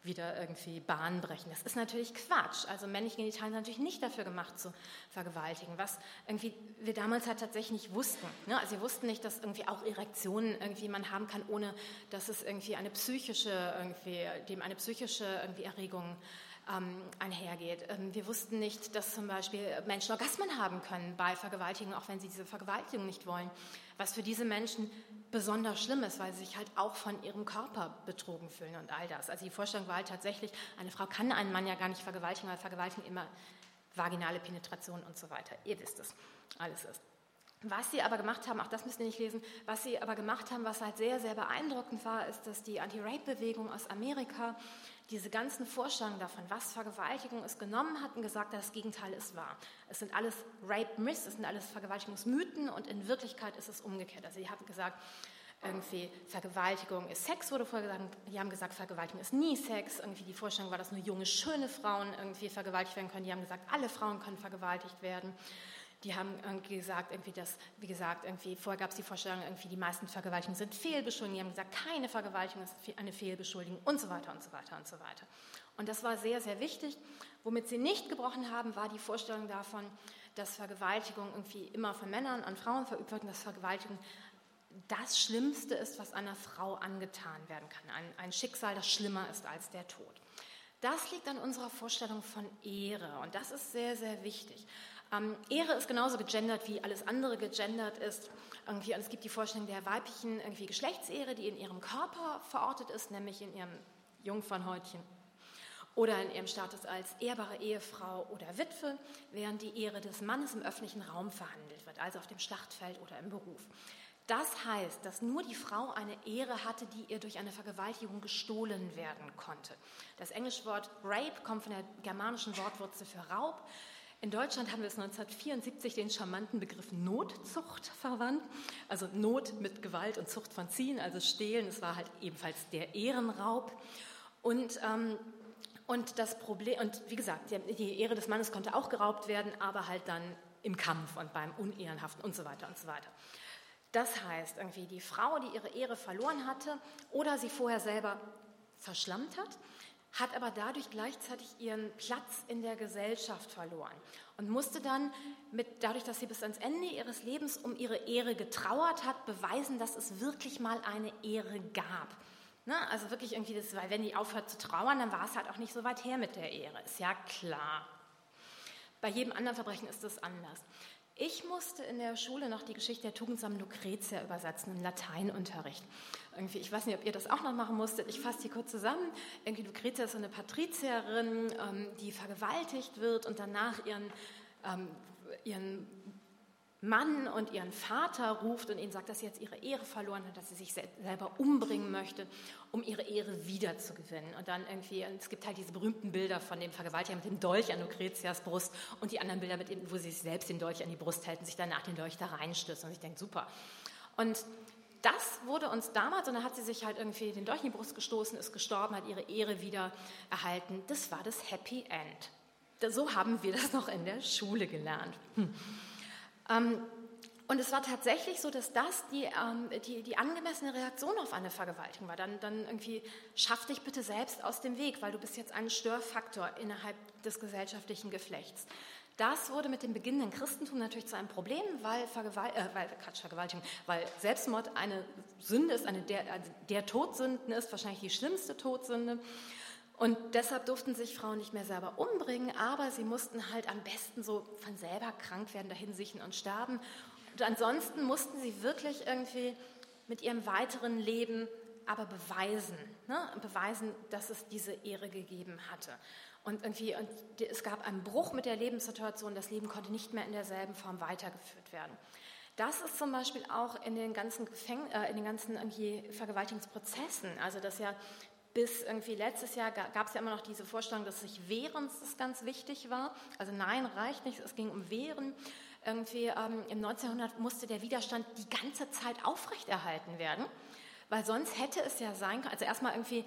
wieder irgendwie Bahn brechen. Das ist natürlich Quatsch. Also männliche Genitalien sind natürlich nicht dafür gemacht zu vergewaltigen, was irgendwie wir damals halt tatsächlich nicht wussten. Ne? Also wir wussten nicht, dass irgendwie auch Erektionen irgendwie man haben kann, ohne dass es irgendwie eine psychische irgendwie dem eine psychische irgendwie Erregung ähm, einhergeht. Ähm, wir wussten nicht, dass zum Beispiel Menschen Orgasmen haben können bei Vergewaltigung, auch wenn sie diese Vergewaltigung nicht wollen was für diese Menschen besonders schlimm ist, weil sie sich halt auch von ihrem Körper betrogen fühlen und all das. Also die Vorstellung war halt tatsächlich, eine Frau kann einen Mann ja gar nicht vergewaltigen, weil Vergewaltigung immer vaginale Penetration und so weiter. Ihr wisst es, alles ist. Was sie aber gemacht haben, auch das müsst ihr nicht lesen, was sie aber gemacht haben, was halt sehr, sehr beeindruckend war, ist, dass die Anti-Rape-Bewegung aus Amerika diese ganzen Vorstellungen davon, was Vergewaltigung ist, genommen hat und gesagt hat, das Gegenteil ist wahr. Es sind alles Rape-Myths, es sind alles Vergewaltigungsmythen und in Wirklichkeit ist es umgekehrt. Also sie haben gesagt, irgendwie Vergewaltigung ist Sex, wurde vorher gesagt, die haben gesagt, Vergewaltigung ist nie Sex. Irgendwie die Vorstellung war, dass nur junge, schöne Frauen irgendwie vergewaltigt werden können. Die haben gesagt, alle Frauen können vergewaltigt werden. Die haben gesagt, irgendwie das, wie gesagt, irgendwie vorher gab es die Vorstellung, irgendwie die meisten Vergewaltigungen sind Fehlbeschuldigungen. Die haben gesagt, keine Vergewaltigung ist eine Fehlbeschuldigung und so weiter und so weiter und so weiter. Und das war sehr, sehr wichtig. Womit sie nicht gebrochen haben, war die Vorstellung davon, dass Vergewaltigung irgendwie immer von Männern an Frauen verübt wird und dass Vergewaltigung das Schlimmste ist, was einer Frau angetan werden kann. Ein, ein Schicksal, das schlimmer ist als der Tod. Das liegt an unserer Vorstellung von Ehre und das ist sehr, sehr wichtig. Ähm, Ehre ist genauso gegendert, wie alles andere gegendert ist. Irgendwie, es gibt die Vorstellung der weiblichen irgendwie Geschlechtsehre, die in ihrem Körper verortet ist, nämlich in ihrem Jungfernhäutchen oder in ihrem Status als ehrbare Ehefrau oder Witwe, während die Ehre des Mannes im öffentlichen Raum verhandelt wird, also auf dem Schlachtfeld oder im Beruf. Das heißt, dass nur die Frau eine Ehre hatte, die ihr durch eine Vergewaltigung gestohlen werden konnte. Das englische Wort Rape kommt von der germanischen Wortwurzel für Raub. In Deutschland haben wir es 1974 den charmanten Begriff Notzucht verwandt. Also Not mit Gewalt und Zucht von Ziehen, also Stehlen. Es war halt ebenfalls der Ehrenraub. Und, ähm, und das Problem, und wie gesagt, die Ehre des Mannes konnte auch geraubt werden, aber halt dann im Kampf und beim Unehrenhaften und so weiter und so weiter. Das heißt, irgendwie die Frau, die ihre Ehre verloren hatte oder sie vorher selber verschlammt hat, hat aber dadurch gleichzeitig ihren Platz in der Gesellschaft verloren und musste dann mit, dadurch, dass sie bis ans Ende ihres Lebens um ihre Ehre getrauert hat, beweisen, dass es wirklich mal eine Ehre gab. Ne? Also wirklich irgendwie, das, weil wenn die aufhört zu trauern, dann war es halt auch nicht so weit her mit der Ehre. Ist ja klar. Bei jedem anderen Verbrechen ist es anders. Ich musste in der Schule noch die Geschichte der tugendsamen Lucretia übersetzen im Lateinunterricht. Irgendwie, ich weiß nicht, ob ihr das auch noch machen musstet. Ich fasse die kurz zusammen. Irgendwie Lucretia ist so eine Patrizierin, ähm, die vergewaltigt wird und danach ihren, ähm, ihren Mann und ihren Vater ruft und ihnen sagt, dass sie jetzt ihre Ehre verloren hat, dass sie sich selber umbringen möchte, um ihre Ehre wiederzugewinnen. Und dann irgendwie, es gibt halt diese berühmten Bilder von dem Vergewaltiger mit dem Dolch an Lucretias Brust und die anderen Bilder, mit dem, wo sie sich selbst den Dolch an die Brust hält und sich danach den Dolch da reinstößt. Und ich denke, super. Und das wurde uns damals, und dann hat sie sich halt irgendwie den Dolch in die Brust gestoßen, ist gestorben, hat ihre Ehre wieder erhalten. Das war das Happy End. So haben wir das noch in der Schule gelernt. Hm. Ähm, und es war tatsächlich so, dass das die, ähm, die, die, angemessene Reaktion auf eine Vergewaltigung war. Dann, dann irgendwie, schaff dich bitte selbst aus dem Weg, weil du bist jetzt ein Störfaktor innerhalb des gesellschaftlichen Geflechts. Das wurde mit dem beginnenden Christentum natürlich zu einem Problem, weil, Vergewalt, äh, weil, Quatsch, Vergewaltigung, weil Selbstmord eine Sünde ist, eine der, der Todsünden ist, wahrscheinlich die schlimmste Todsünde. Und deshalb durften sich Frauen nicht mehr selber umbringen, aber sie mussten halt am besten so von selber krank werden, dahin sichern und sterben. Und ansonsten mussten sie wirklich irgendwie mit ihrem weiteren Leben aber beweisen, ne? beweisen, dass es diese Ehre gegeben hatte. Und irgendwie, und es gab einen Bruch mit der Lebenssituation, das Leben konnte nicht mehr in derselben Form weitergeführt werden. Das ist zum Beispiel auch in den ganzen, Gefäng äh, in den ganzen Vergewaltigungsprozessen, also dass ja bis irgendwie letztes Jahr gab es ja immer noch diese Vorstellung, dass sich Wehren das ganz wichtig war. Also nein, reicht nicht, es ging um Wehren. Irgendwie ähm, im 1900 musste der Widerstand die ganze Zeit aufrechterhalten werden, weil sonst hätte es ja sein können, also erstmal irgendwie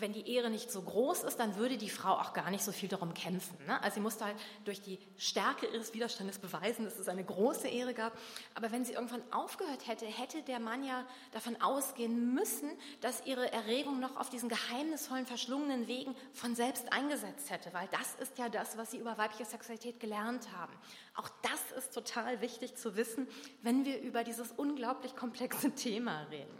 wenn die Ehre nicht so groß ist, dann würde die Frau auch gar nicht so viel darum kämpfen. Ne? Also sie musste halt durch die Stärke ihres Widerstandes beweisen, dass es eine große Ehre gab. Aber wenn sie irgendwann aufgehört hätte, hätte der Mann ja davon ausgehen müssen, dass ihre Erregung noch auf diesen geheimnisvollen, verschlungenen Wegen von selbst eingesetzt hätte. Weil das ist ja das, was sie über weibliche Sexualität gelernt haben. Auch das ist total wichtig zu wissen, wenn wir über dieses unglaublich komplexe Thema reden.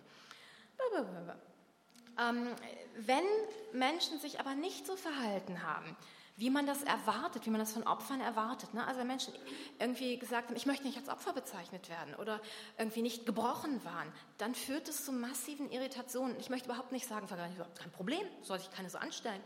Ähm, wenn Menschen sich aber nicht so verhalten haben, wie man das erwartet, wie man das von Opfern erwartet. Ne? Also wenn Menschen irgendwie gesagt haben, ich möchte nicht als Opfer bezeichnet werden oder irgendwie nicht gebrochen waren, dann führt es zu massiven Irritationen. Ich möchte überhaupt nicht sagen, überhaupt kein Problem, soll sich keine so anstellen.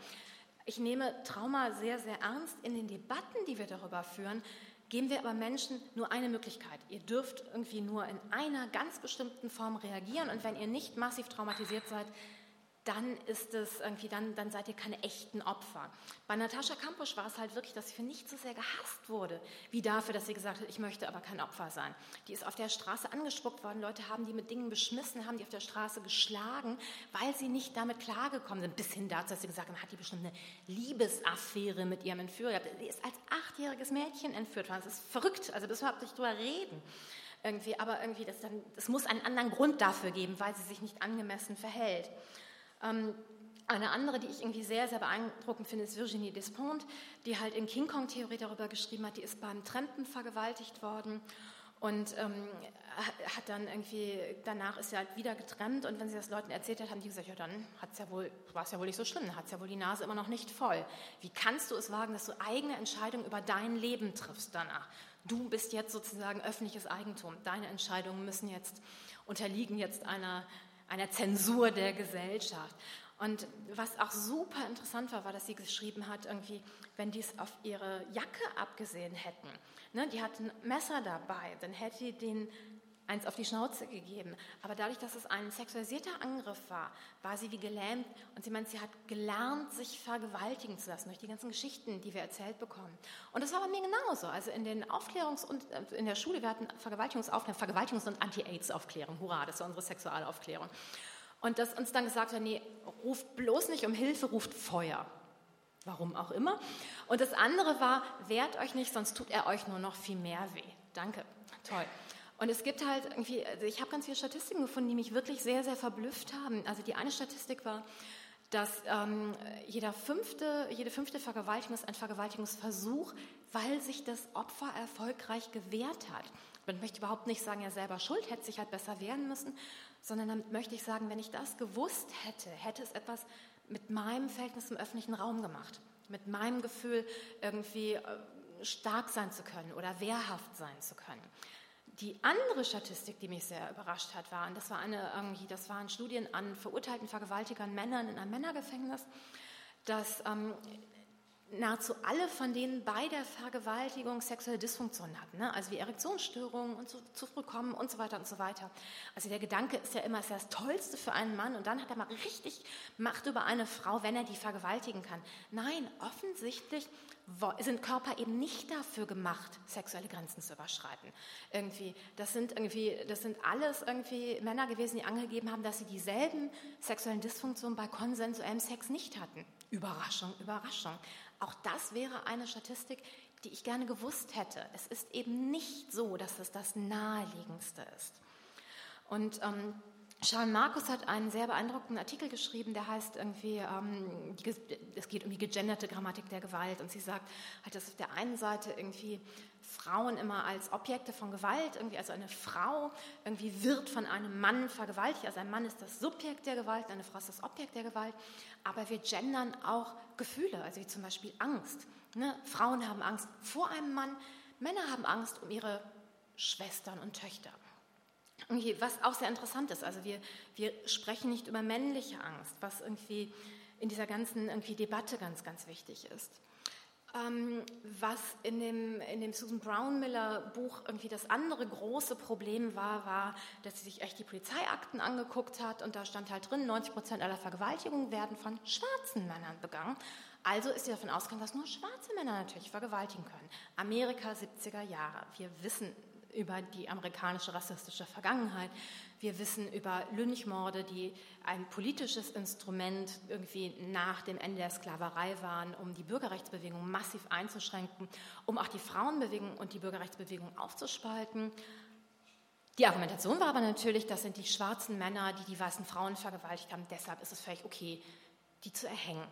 Ich nehme Trauma sehr, sehr ernst. In den Debatten, die wir darüber führen, geben wir aber Menschen nur eine Möglichkeit. Ihr dürft irgendwie nur in einer ganz bestimmten Form reagieren und wenn ihr nicht massiv traumatisiert seid, dann ist es irgendwie, dann, dann seid ihr keine echten Opfer. Bei Natascha Kampusch war es halt wirklich, dass sie für nicht so sehr gehasst wurde, wie dafür, dass sie gesagt hat, ich möchte aber kein Opfer sein. Die ist auf der Straße angespuckt worden, Leute haben die mit Dingen beschmissen, haben die auf der Straße geschlagen, weil sie nicht damit klargekommen sind, bis hin dazu, dass sie gesagt haben, hat die bestimmt eine Liebesaffäre mit ihrem Entführer Sie ist als achtjähriges Mädchen entführt worden, das ist verrückt, also das überhaupt nicht drüber reden. Irgendwie, aber irgendwie, das, dann, das muss einen anderen Grund dafür geben, weil sie sich nicht angemessen verhält. Ähm, eine andere, die ich irgendwie sehr, sehr beeindruckend finde, ist Virginie Despont, die halt in King Kong-Theorie darüber geschrieben hat, die ist beim Trampen vergewaltigt worden und ähm, hat dann irgendwie, danach ist sie halt wieder getrennt und wenn sie das Leuten erzählt hat, haben die gesagt, ja dann ja war es ja wohl nicht so schlimm, hat es ja wohl die Nase immer noch nicht voll. Wie kannst du es wagen, dass du eigene Entscheidungen über dein Leben triffst danach? Du bist jetzt sozusagen öffentliches Eigentum. Deine Entscheidungen müssen jetzt, unterliegen jetzt einer einer Zensur der Gesellschaft. Und was auch super interessant war, war, dass sie geschrieben hat, irgendwie, wenn die es auf ihre Jacke abgesehen hätten, ne, die hat ein Messer dabei, dann hätte die den eins auf die Schnauze gegeben. Aber dadurch, dass es ein sexualisierter Angriff war, war sie wie gelähmt und sie meint, sie hat gelernt, sich vergewaltigen zu lassen durch die ganzen Geschichten, die wir erzählt bekommen. Und das war bei mir genauso. Also in den Aufklärungs- und äh, in der Schule, wir hatten Vergewaltigungsaufklärung, Vergewaltigungs- und Anti-AIDS-Aufklärung. Hurra, das war unsere Sexualaufklärung. Und dass uns dann gesagt hat, nee, ruft bloß nicht um Hilfe, ruft Feuer. Warum auch immer. Und das andere war, wehrt euch nicht, sonst tut er euch nur noch viel mehr weh. Danke, toll. Und es gibt halt irgendwie, also ich habe ganz viele Statistiken gefunden, die mich wirklich sehr, sehr verblüfft haben. Also die eine Statistik war, dass ähm, jeder fünfte, jede fünfte Vergewaltigung ist ein Vergewaltigungsversuch, weil sich das Opfer erfolgreich gewehrt hat. Man möchte überhaupt nicht sagen, er selber schuld, hätte sich halt besser wehren müssen, sondern damit möchte ich sagen, wenn ich das gewusst hätte, hätte es etwas mit meinem Verhältnis im öffentlichen Raum gemacht, mit meinem Gefühl irgendwie äh, stark sein zu können oder wehrhaft sein zu können. Die andere Statistik, die mich sehr überrascht hat, war, und das, war eine, irgendwie, das waren Studien an verurteilten Vergewaltigern Männern in einem Männergefängnis, dass ähm, nahezu alle von denen bei der Vergewaltigung sexuelle Dysfunktionen hatten, ne? also wie Erektionsstörungen und so, zu früh kommen und so weiter und so weiter. Also der Gedanke ist ja immer, es ist das Tollste für einen Mann und dann hat er mal richtig Macht über eine Frau, wenn er die vergewaltigen kann. Nein, offensichtlich sind Körper eben nicht dafür gemacht, sexuelle Grenzen zu überschreiten. Irgendwie, das sind irgendwie, das sind alles irgendwie Männer gewesen, die angegeben haben, dass sie dieselben sexuellen Dysfunktionen bei konsensuellem Sex nicht hatten. Überraschung, Überraschung. Auch das wäre eine Statistik, die ich gerne gewusst hätte. Es ist eben nicht so, dass es das Naheliegendste ist. Und ähm, Charles Markus hat einen sehr beeindruckenden Artikel geschrieben, der heißt irgendwie, ähm, die, es geht um die gegenderte Grammatik der Gewalt. Und sie sagt, halt, dass auf der einen Seite irgendwie Frauen immer als Objekte von Gewalt, irgendwie also eine Frau irgendwie wird von einem Mann vergewaltigt. Also ein Mann ist das Subjekt der Gewalt, eine Frau ist das Objekt der Gewalt. Aber wir gendern auch Gefühle, also wie zum Beispiel Angst. Ne? Frauen haben Angst vor einem Mann, Männer haben Angst um ihre Schwestern und Töchter. Was auch sehr interessant ist, also wir, wir sprechen nicht über männliche Angst, was irgendwie in dieser ganzen irgendwie Debatte ganz, ganz wichtig ist. Ähm, was in dem, in dem Susan Brown Miller Buch irgendwie das andere große Problem war, war, dass sie sich echt die Polizeiakten angeguckt hat und da stand halt drin, 90 Prozent aller Vergewaltigungen werden von schwarzen Männern begangen. Also ist sie davon ausgegangen, dass nur schwarze Männer natürlich vergewaltigen können. Amerika 70er Jahre. Wir wissen über die amerikanische rassistische Vergangenheit. Wir wissen über Lynchmorde, die ein politisches Instrument irgendwie nach dem Ende der Sklaverei waren, um die Bürgerrechtsbewegung massiv einzuschränken, um auch die Frauenbewegung und die Bürgerrechtsbewegung aufzuspalten. Die Argumentation war aber natürlich, das sind die schwarzen Männer, die die weißen Frauen vergewaltigt haben, deshalb ist es völlig okay, die zu erhängen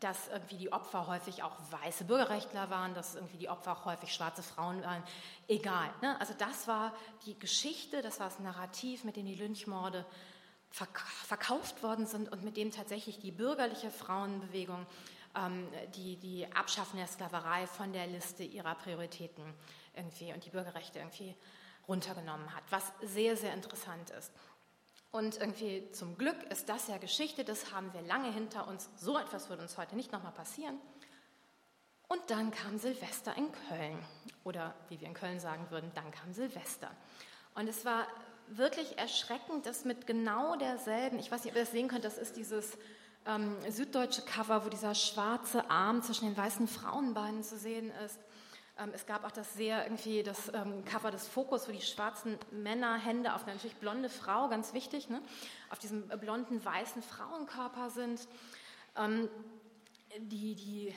dass irgendwie die Opfer häufig auch weiße Bürgerrechtler waren, dass irgendwie die Opfer auch häufig schwarze Frauen waren. Egal. Ne? Also das war die Geschichte, das war das Narrativ, mit dem die Lynchmorde verkauft worden sind und mit dem tatsächlich die bürgerliche Frauenbewegung ähm, die, die Abschaffung der Sklaverei von der Liste ihrer Prioritäten irgendwie und die Bürgerrechte irgendwie runtergenommen hat, was sehr, sehr interessant ist. Und irgendwie zum Glück ist das ja Geschichte, das haben wir lange hinter uns. So etwas würde uns heute nicht nochmal passieren. Und dann kam Silvester in Köln. Oder wie wir in Köln sagen würden, dann kam Silvester. Und es war wirklich erschreckend, dass mit genau derselben, ich weiß nicht, ob ihr das sehen könnt, das ist dieses ähm, süddeutsche Cover, wo dieser schwarze Arm zwischen den weißen Frauenbeinen zu sehen ist. Ähm, es gab auch das sehr irgendwie das ähm, Cover des Fokus, wo die schwarzen Männerhände auf eine natürlich blonde Frau, ganz wichtig, ne, auf diesem blonden weißen Frauenkörper sind. Ähm, die, die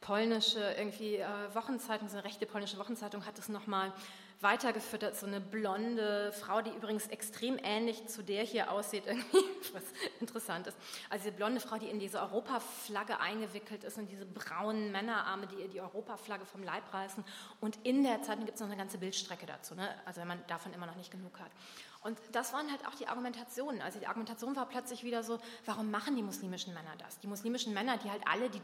polnische irgendwie äh, Wochenzeitung, so eine rechte polnische Wochenzeitung hat es nochmal weitergefüttert, so eine blonde Frau, die übrigens extrem ähnlich zu der hier aussieht, irgendwie, was interessant ist. Also diese blonde Frau, die in diese Europaflagge eingewickelt ist und diese braunen Männerarme, die ihr die Europaflagge vom Leib reißen. Und in der Zeitung gibt es noch eine ganze Bildstrecke dazu, ne? also wenn man davon immer noch nicht genug hat. Und das waren halt auch die Argumentationen. Also die Argumentation war plötzlich wieder so, warum machen die muslimischen Männer das? Die muslimischen Männer, die halt alle, die,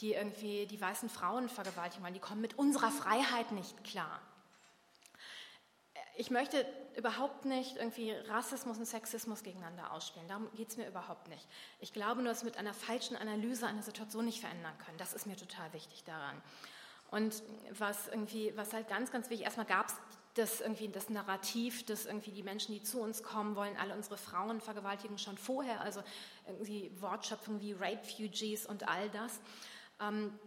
die irgendwie die weißen Frauen vergewaltigen wollen, die kommen mit unserer Freiheit nicht klar ich möchte überhaupt nicht irgendwie Rassismus und Sexismus gegeneinander ausspielen. Darum geht es mir überhaupt nicht. Ich glaube nur, dass wir mit einer falschen Analyse eine Situation nicht verändern können. Das ist mir total wichtig daran. Und was irgendwie, was halt ganz, ganz wichtig, erstmal gab es das irgendwie das Narrativ, dass irgendwie die Menschen, die zu uns kommen, wollen alle unsere Frauen vergewaltigen schon vorher, also irgendwie Wortschöpfungen wie Rape-Fugees und all das. Ähm,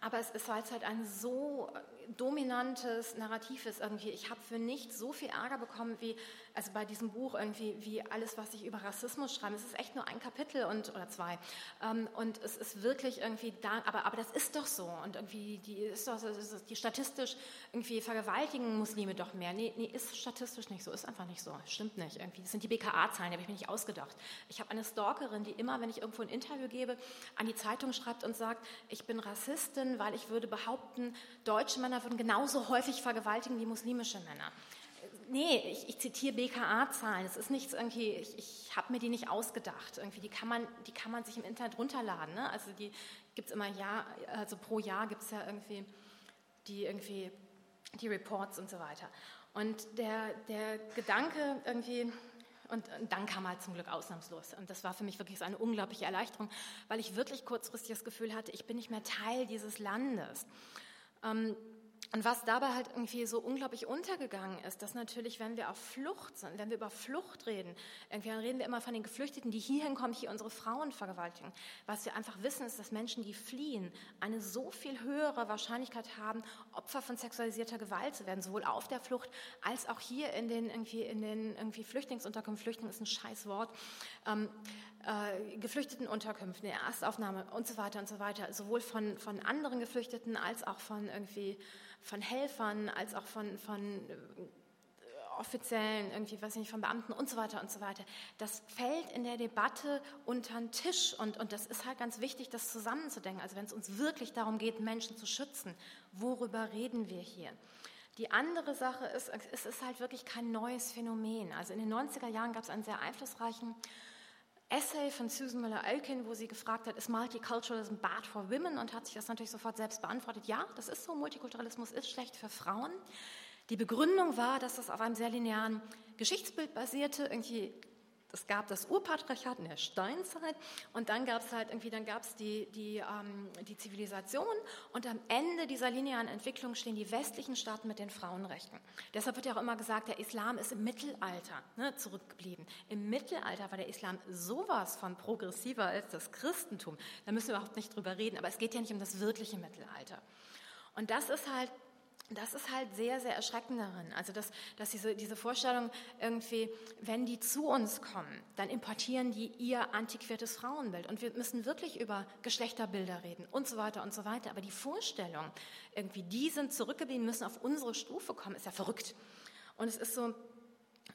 aber es ist halt ein so dominantes Narrativ ist irgendwie. Ich habe für nichts so viel Ärger bekommen wie, also bei diesem Buch irgendwie, wie alles, was ich über Rassismus schreibe. Es ist echt nur ein Kapitel und, oder zwei. Ähm, und es ist wirklich irgendwie da, aber, aber das ist doch so. Und irgendwie, die ist doch, die statistisch irgendwie vergewaltigen Muslime doch mehr. Nee, nee, ist statistisch nicht so, ist einfach nicht so. Stimmt nicht irgendwie. Das sind die BKA-Zahlen, die habe ich mir nicht ausgedacht. Ich habe eine Stalkerin, die immer, wenn ich irgendwo ein Interview gebe, an die Zeitung schreibt und sagt, ich bin Rassistin, weil ich würde behaupten, deutsche Männer würden genauso häufig vergewaltigen wie muslimische Männer. Nee, ich, ich zitiere BKA-Zahlen. Es ist nichts irgendwie, ich, ich habe mir die nicht ausgedacht. Irgendwie, die kann man, die kann man sich im Internet runterladen. Ne? Also die gibt es immer Jahr, also pro Jahr gibt es ja irgendwie die irgendwie die Reports und so weiter. Und der, der Gedanke irgendwie, und, und, dann kam halt zum Glück ausnahmslos. Und das war für mich wirklich so eine unglaubliche Erleichterung, weil ich wirklich kurzfristig das Gefühl hatte, ich bin nicht mehr Teil dieses Landes. Ähm, und was dabei halt irgendwie so unglaublich untergegangen ist, dass natürlich, wenn wir auf Flucht sind, wenn wir über Flucht reden, irgendwie reden wir immer von den Geflüchteten, die hierhin kommen, hier unsere Frauen vergewaltigen. Was wir einfach wissen, ist, dass Menschen, die fliehen, eine so viel höhere Wahrscheinlichkeit haben, Opfer von sexualisierter Gewalt zu werden, sowohl auf der Flucht als auch hier in den irgendwie, in den irgendwie Flüchtlingsunterkünften. Flüchtling ist ein scheiß Wort. Ähm, äh, Geflüchtetenunterkünften, der Erstaufnahme und so weiter und so weiter, sowohl von, von anderen Geflüchteten als auch von irgendwie von Helfern als auch von, von äh, Offiziellen, irgendwie, weiß nicht, von Beamten und so weiter und so weiter. Das fällt in der Debatte unter den Tisch und, und das ist halt ganz wichtig, das zusammenzudenken. Also wenn es uns wirklich darum geht, Menschen zu schützen, worüber reden wir hier? Die andere Sache ist, es ist halt wirklich kein neues Phänomen. Also in den 90er Jahren gab es einen sehr einflussreichen Essay von Susan Miller-Elkin, wo sie gefragt hat, ist Multiculturalism bad for women? Und hat sich das natürlich sofort selbst beantwortet. Ja, das ist so. Multikulturalismus ist schlecht für Frauen. Die Begründung war, dass das auf einem sehr linearen Geschichtsbild basierte. Irgendwie es gab das Urpatriarchat in der Steinzeit und dann gab es halt irgendwie, dann gab es die, die, ähm, die Zivilisation und am Ende dieser linearen Entwicklung stehen die westlichen Staaten mit den Frauenrechten. Deshalb wird ja auch immer gesagt, der Islam ist im Mittelalter ne, zurückgeblieben. Im Mittelalter war der Islam sowas von progressiver als das Christentum. Da müssen wir überhaupt nicht drüber reden, aber es geht ja nicht um das wirkliche Mittelalter. Und das ist halt das ist halt sehr, sehr erschreckend darin. Also, dass, dass diese, diese Vorstellung irgendwie, wenn die zu uns kommen, dann importieren die ihr antiquiertes Frauenbild. Und wir müssen wirklich über Geschlechterbilder reden und so weiter und so weiter. Aber die Vorstellung, irgendwie, die sind zurückgeblieben, müssen auf unsere Stufe kommen, ist ja verrückt. Und es ist so,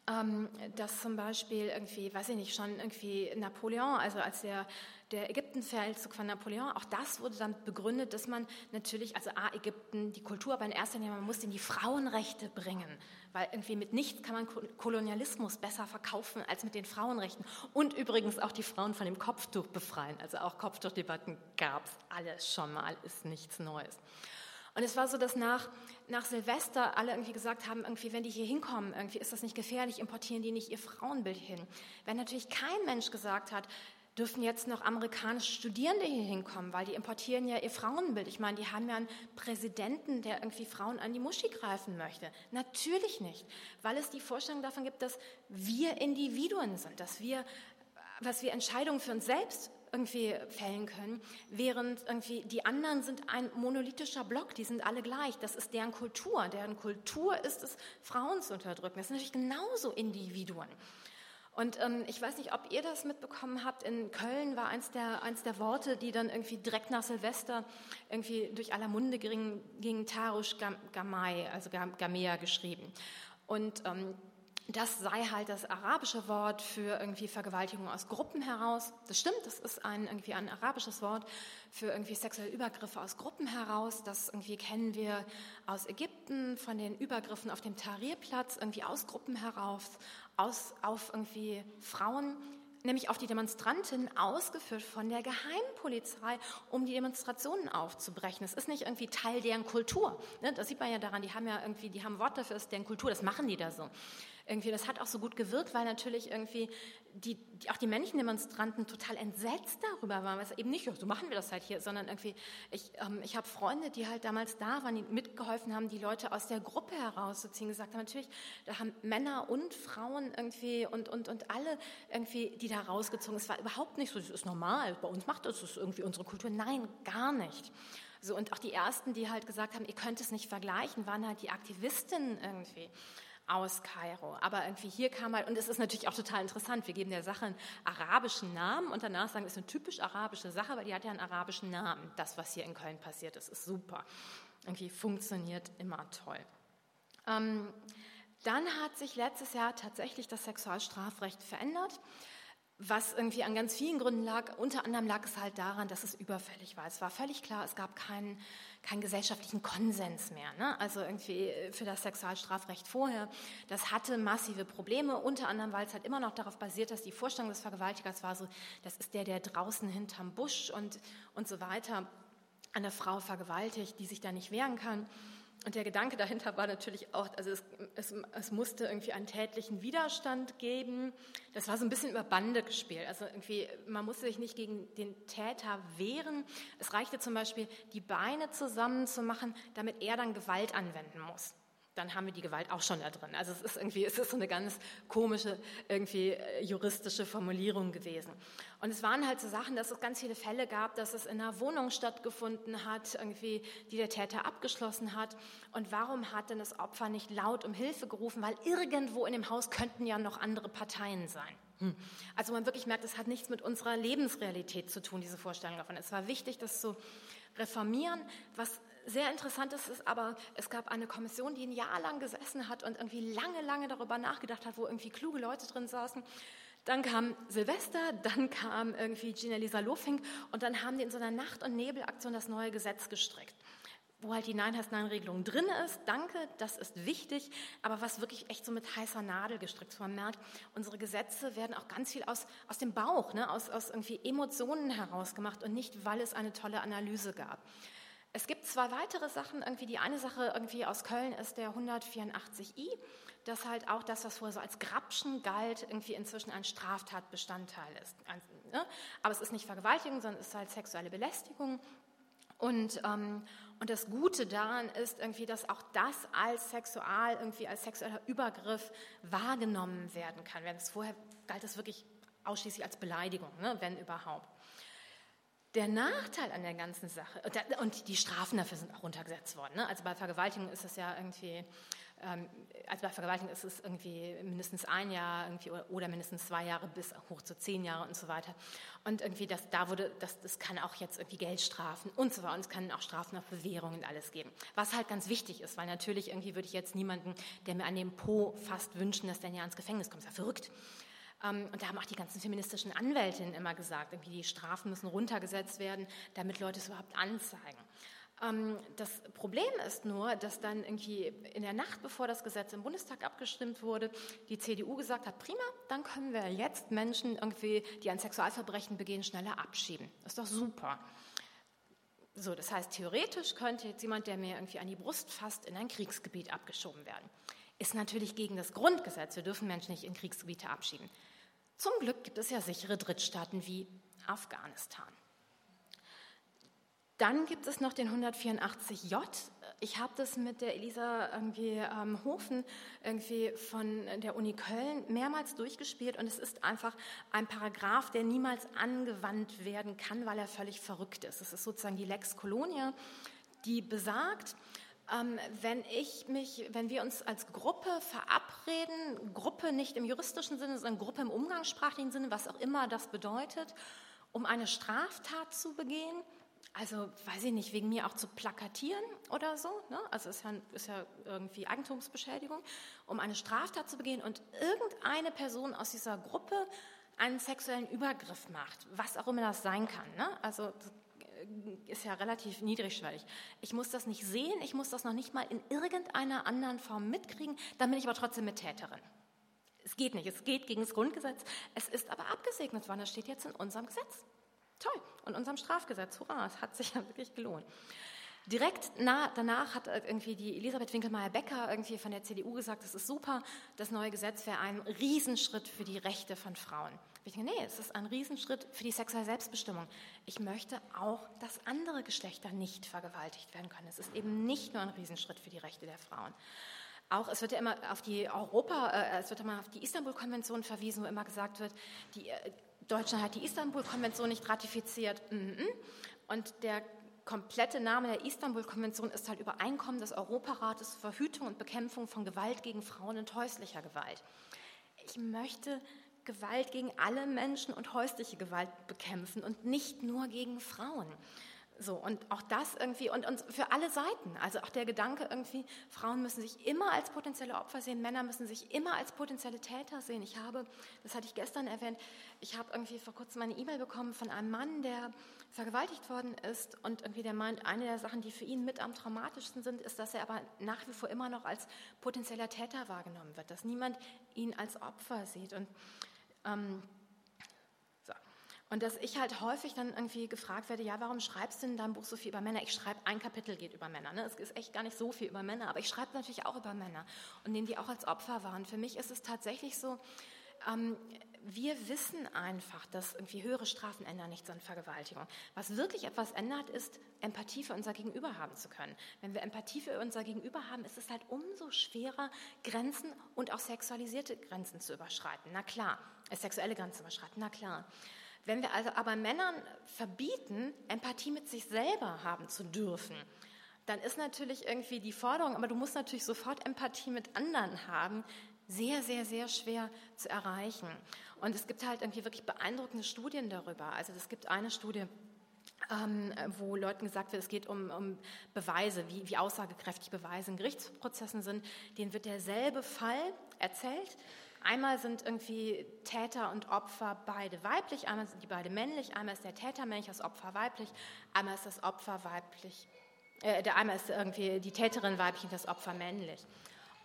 ähm, dass zum Beispiel irgendwie, weiß ich nicht, schon irgendwie Napoleon, also als der der Ägyptenfeldzug von Napoleon, auch das wurde dann begründet, dass man natürlich, also A, Ägypten, die Kultur, aber in erster Linie, man muss in die Frauenrechte bringen, weil irgendwie mit nichts kann man Kolonialismus besser verkaufen als mit den Frauenrechten. Und übrigens auch die Frauen von dem Kopftuch befreien. Also auch Kopftuchdebatten gab es alles schon mal, ist nichts Neues. Und es war so, dass nach, nach Silvester alle irgendwie gesagt haben, irgendwie, wenn die hier hinkommen, irgendwie ist das nicht gefährlich, importieren die nicht ihr Frauenbild hin. Wenn natürlich kein Mensch gesagt hat, dürfen jetzt noch amerikanische Studierende hier hinkommen, weil die importieren ja ihr Frauenbild. Ich meine, die haben ja einen Präsidenten, der irgendwie Frauen an die Muschi greifen möchte. Natürlich nicht, weil es die Vorstellung davon gibt, dass wir Individuen sind, dass wir, was wir Entscheidungen für uns selbst irgendwie fällen können, während irgendwie die anderen sind ein monolithischer Block, die sind alle gleich. Das ist deren Kultur. Deren Kultur ist es, Frauen zu unterdrücken. Das sind natürlich genauso Individuen. Und ähm, ich weiß nicht, ob ihr das mitbekommen habt. In Köln war eins der, eins der Worte, die dann irgendwie direkt nach Silvester irgendwie durch aller Munde ging, Tarush Gamay, also Gamea geschrieben. Und ähm, das sei halt das arabische Wort für irgendwie Vergewaltigung aus Gruppen heraus. Das stimmt, das ist ein, irgendwie ein arabisches Wort für irgendwie sexuelle Übergriffe aus Gruppen heraus. Das irgendwie kennen wir aus Ägypten von den Übergriffen auf dem Tahrirplatz, irgendwie aus Gruppen heraus, aus, auf irgendwie Frauen, nämlich auf die Demonstranten, ausgeführt von der Geheimpolizei, um die Demonstrationen aufzubrechen. Es ist nicht irgendwie Teil deren Kultur. Ne? Das sieht man ja daran, die haben ja irgendwie, die haben Wort dafür, ist deren Kultur, das machen die da so. Irgendwie, das hat auch so gut gewirkt, weil natürlich irgendwie die, die, auch die männlichen Demonstranten total entsetzt darüber waren, es eben nicht, so machen wir das halt hier, sondern irgendwie, ich, ähm, ich habe Freunde, die halt damals da waren, die mitgeholfen haben, die Leute aus der Gruppe herauszuziehen, gesagt haben, natürlich, da haben Männer und Frauen irgendwie und, und, und alle irgendwie, die da rausgezogen. Es war überhaupt nicht so, das ist normal, bei uns macht das, das irgendwie unsere Kultur. Nein, gar nicht. So, und auch die ersten, die halt gesagt haben, ihr könnt es nicht vergleichen, waren halt die Aktivistinnen irgendwie aus Kairo. Aber irgendwie hier kam halt, und es ist natürlich auch total interessant, wir geben der Sache einen arabischen Namen und danach sagen, es ist eine typisch arabische Sache, weil die hat ja einen arabischen Namen. Das, was hier in Köln passiert ist, ist super. Irgendwie funktioniert immer toll. Ähm, dann hat sich letztes Jahr tatsächlich das Sexualstrafrecht verändert was irgendwie an ganz vielen Gründen lag. Unter anderem lag es halt daran, dass es überfällig war. Es war völlig klar, es gab keinen, keinen gesellschaftlichen Konsens mehr. Ne? Also irgendwie für das Sexualstrafrecht vorher. Das hatte massive Probleme, unter anderem, weil es halt immer noch darauf basiert, dass die Vorstellung des Vergewaltigers war so, das ist der, der draußen hinterm Busch und, und so weiter eine Frau vergewaltigt, die sich da nicht wehren kann. Und der Gedanke dahinter war natürlich auch, also es, es, es, musste irgendwie einen tätlichen Widerstand geben. Das war so ein bisschen über Bande gespielt. Also irgendwie, man musste sich nicht gegen den Täter wehren. Es reichte zum Beispiel, die Beine zusammenzumachen, damit er dann Gewalt anwenden muss dann haben wir die Gewalt auch schon da drin. Also es ist irgendwie, es ist so eine ganz komische, irgendwie äh, juristische Formulierung gewesen. Und es waren halt so Sachen, dass es ganz viele Fälle gab, dass es in einer Wohnung stattgefunden hat, irgendwie, die der Täter abgeschlossen hat. Und warum hat denn das Opfer nicht laut um Hilfe gerufen? Weil irgendwo in dem Haus könnten ja noch andere Parteien sein. Hm. Also man wirklich merkt, es hat nichts mit unserer Lebensrealität zu tun, diese Vorstellung davon. Es war wichtig, das zu reformieren. Was sehr interessant ist, ist aber, es gab eine Kommission, die ein Jahr lang gesessen hat und irgendwie lange, lange darüber nachgedacht hat, wo irgendwie kluge Leute drin saßen. Dann kam Silvester, dann kam irgendwie Gina Lisa Lofink und dann haben die in so einer Nacht- und Nebelaktion das neue Gesetz gestrickt wo halt die Nein heißt Nein-Regelung drin ist. Danke, das ist wichtig, aber was wirklich echt so mit heißer Nadel gestrickt ist. Man merkt, unsere Gesetze werden auch ganz viel aus, aus dem Bauch, ne, aus, aus irgendwie Emotionen herausgemacht und nicht, weil es eine tolle Analyse gab. Es gibt zwei weitere Sachen. Irgendwie die eine Sache irgendwie aus Köln ist der 184i, das halt auch das, was vorher so als Grabschen galt, irgendwie inzwischen ein Straftatbestandteil ist. Ne? Aber es ist nicht Vergewaltigung, sondern es ist halt sexuelle Belästigung. Und, ähm, und das Gute daran ist irgendwie, dass auch das als sexual, irgendwie als sexueller Übergriff wahrgenommen werden kann. Während es vorher galt es wirklich ausschließlich als Beleidigung, ne, wenn überhaupt. Der Nachteil an der ganzen Sache, und die Strafen dafür sind auch runtergesetzt worden. Ne? Also bei Vergewaltigung ist es ja irgendwie, ähm, also bei Vergewaltigung ist es irgendwie mindestens ein Jahr irgendwie oder mindestens zwei Jahre bis hoch zu zehn Jahre und so weiter. Und irgendwie das, da wurde, das, das kann auch jetzt irgendwie Geldstrafen und so weiter. Und es kann auch Strafen auf Bewährung und alles geben. Was halt ganz wichtig ist, weil natürlich irgendwie würde ich jetzt niemanden, der mir an dem Po fast wünschen, dass der ja ins Gefängnis kommt. Ist ja verrückt. Ähm, und da haben auch die ganzen feministischen Anwältinnen immer gesagt, irgendwie die Strafen müssen runtergesetzt werden, damit Leute es überhaupt anzeigen. Ähm, das Problem ist nur, dass dann irgendwie in der Nacht, bevor das Gesetz im Bundestag abgestimmt wurde, die CDU gesagt hat, prima, dann können wir jetzt Menschen irgendwie, die ein Sexualverbrechen begehen, schneller abschieben. Ist doch super. So, das heißt, theoretisch könnte jetzt jemand, der mir irgendwie an die Brust fasst, in ein Kriegsgebiet abgeschoben werden. Ist natürlich gegen das Grundgesetz. Wir dürfen Menschen nicht in Kriegsgebiete abschieben. Zum Glück gibt es ja sichere Drittstaaten wie Afghanistan. Dann gibt es noch den 184j. Ich habe das mit der Elisa irgendwie, ähm, Hofen irgendwie von der Uni Köln mehrmals durchgespielt und es ist einfach ein Paragraph, der niemals angewandt werden kann, weil er völlig verrückt ist. Es ist sozusagen die Lex Colonia, die besagt, ähm, wenn ich mich, wenn wir uns als Gruppe verabreden, Gruppe nicht im juristischen Sinne, sondern Gruppe im umgangssprachlichen Sinne, was auch immer das bedeutet, um eine Straftat zu begehen, also weiß ich nicht, wegen mir auch zu plakatieren oder so, ne? also ist ja, ist ja irgendwie Eigentumsbeschädigung, um eine Straftat zu begehen und irgendeine Person aus dieser Gruppe einen sexuellen Übergriff macht, was auch immer das sein kann. Ne? Also ist ja relativ niedrigschwellig. Ich muss das nicht sehen, ich muss das noch nicht mal in irgendeiner anderen Form mitkriegen, dann bin ich aber trotzdem Mittäterin. Es geht nicht, es geht gegen das Grundgesetz. Es ist aber abgesegnet worden, das steht jetzt in unserem Gesetz. Toll, und unserem Strafgesetz, hurra, es hat sich ja wirklich gelohnt. Direkt nah, danach hat irgendwie die Elisabeth Winkelmeier-Becker irgendwie von der CDU gesagt, das ist super, das neue Gesetz wäre ein Riesenschritt für die Rechte von Frauen. Ich denke, nee, es ist ein Riesenschritt für die sexuelle Selbstbestimmung. Ich möchte auch, dass andere Geschlechter nicht vergewaltigt werden können. Es ist eben nicht nur ein Riesenschritt für die Rechte der Frauen. Auch es wird ja immer auf die Europa, äh, es wird immer auf die Istanbul-Konvention verwiesen, wo immer gesagt wird, die, äh, Deutschland hat die Istanbul-Konvention nicht ratifiziert. Mhm. Und der komplette Name der Istanbul-Konvention ist halt Übereinkommen des Europarates zur Verhütung und Bekämpfung von Gewalt gegen Frauen und häuslicher Gewalt. Ich möchte Gewalt gegen alle Menschen und häusliche Gewalt bekämpfen und nicht nur gegen Frauen. So, und auch das irgendwie, und, und für alle Seiten, also auch der Gedanke irgendwie, Frauen müssen sich immer als potenzielle Opfer sehen, Männer müssen sich immer als potenzielle Täter sehen. Ich habe, das hatte ich gestern erwähnt, ich habe irgendwie vor kurzem eine E-Mail bekommen von einem Mann, der vergewaltigt worden ist und irgendwie der meint, eine der Sachen, die für ihn mit am traumatischsten sind, ist, dass er aber nach wie vor immer noch als potenzieller Täter wahrgenommen wird, dass niemand ihn als Opfer sieht. Und ähm, und dass ich halt häufig dann irgendwie gefragt werde, ja, warum schreibst du in deinem Buch so viel über Männer? Ich schreibe, ein Kapitel geht über Männer. Ne? Es ist echt gar nicht so viel über Männer, aber ich schreibe natürlich auch über Männer und nehme die auch als Opfer wahr. Und für mich ist es tatsächlich so, ähm, wir wissen einfach, dass irgendwie höhere Strafen ändern nichts an Vergewaltigung. Was wirklich etwas ändert, ist, Empathie für unser Gegenüber haben zu können. Wenn wir Empathie für unser Gegenüber haben, ist es halt umso schwerer, Grenzen und auch sexualisierte Grenzen zu überschreiten. Na klar, äh, sexuelle Grenzen zu überschreiten, na klar. Wenn wir also aber Männern verbieten, Empathie mit sich selber haben zu dürfen, dann ist natürlich irgendwie die Forderung, aber du musst natürlich sofort Empathie mit anderen haben, sehr, sehr, sehr schwer zu erreichen. Und es gibt halt irgendwie wirklich beeindruckende Studien darüber. Also es gibt eine Studie, ähm, wo Leuten gesagt wird, es geht um, um Beweise, wie, wie aussagekräftig Beweise in Gerichtsprozessen sind. Denen wird derselbe Fall erzählt Einmal sind irgendwie Täter und Opfer beide weiblich, einmal sind die beide männlich, einmal ist der Täter männlich, das Opfer weiblich, einmal ist das Opfer weiblich, äh, einmal ist irgendwie die Täterin weiblich und das Opfer männlich.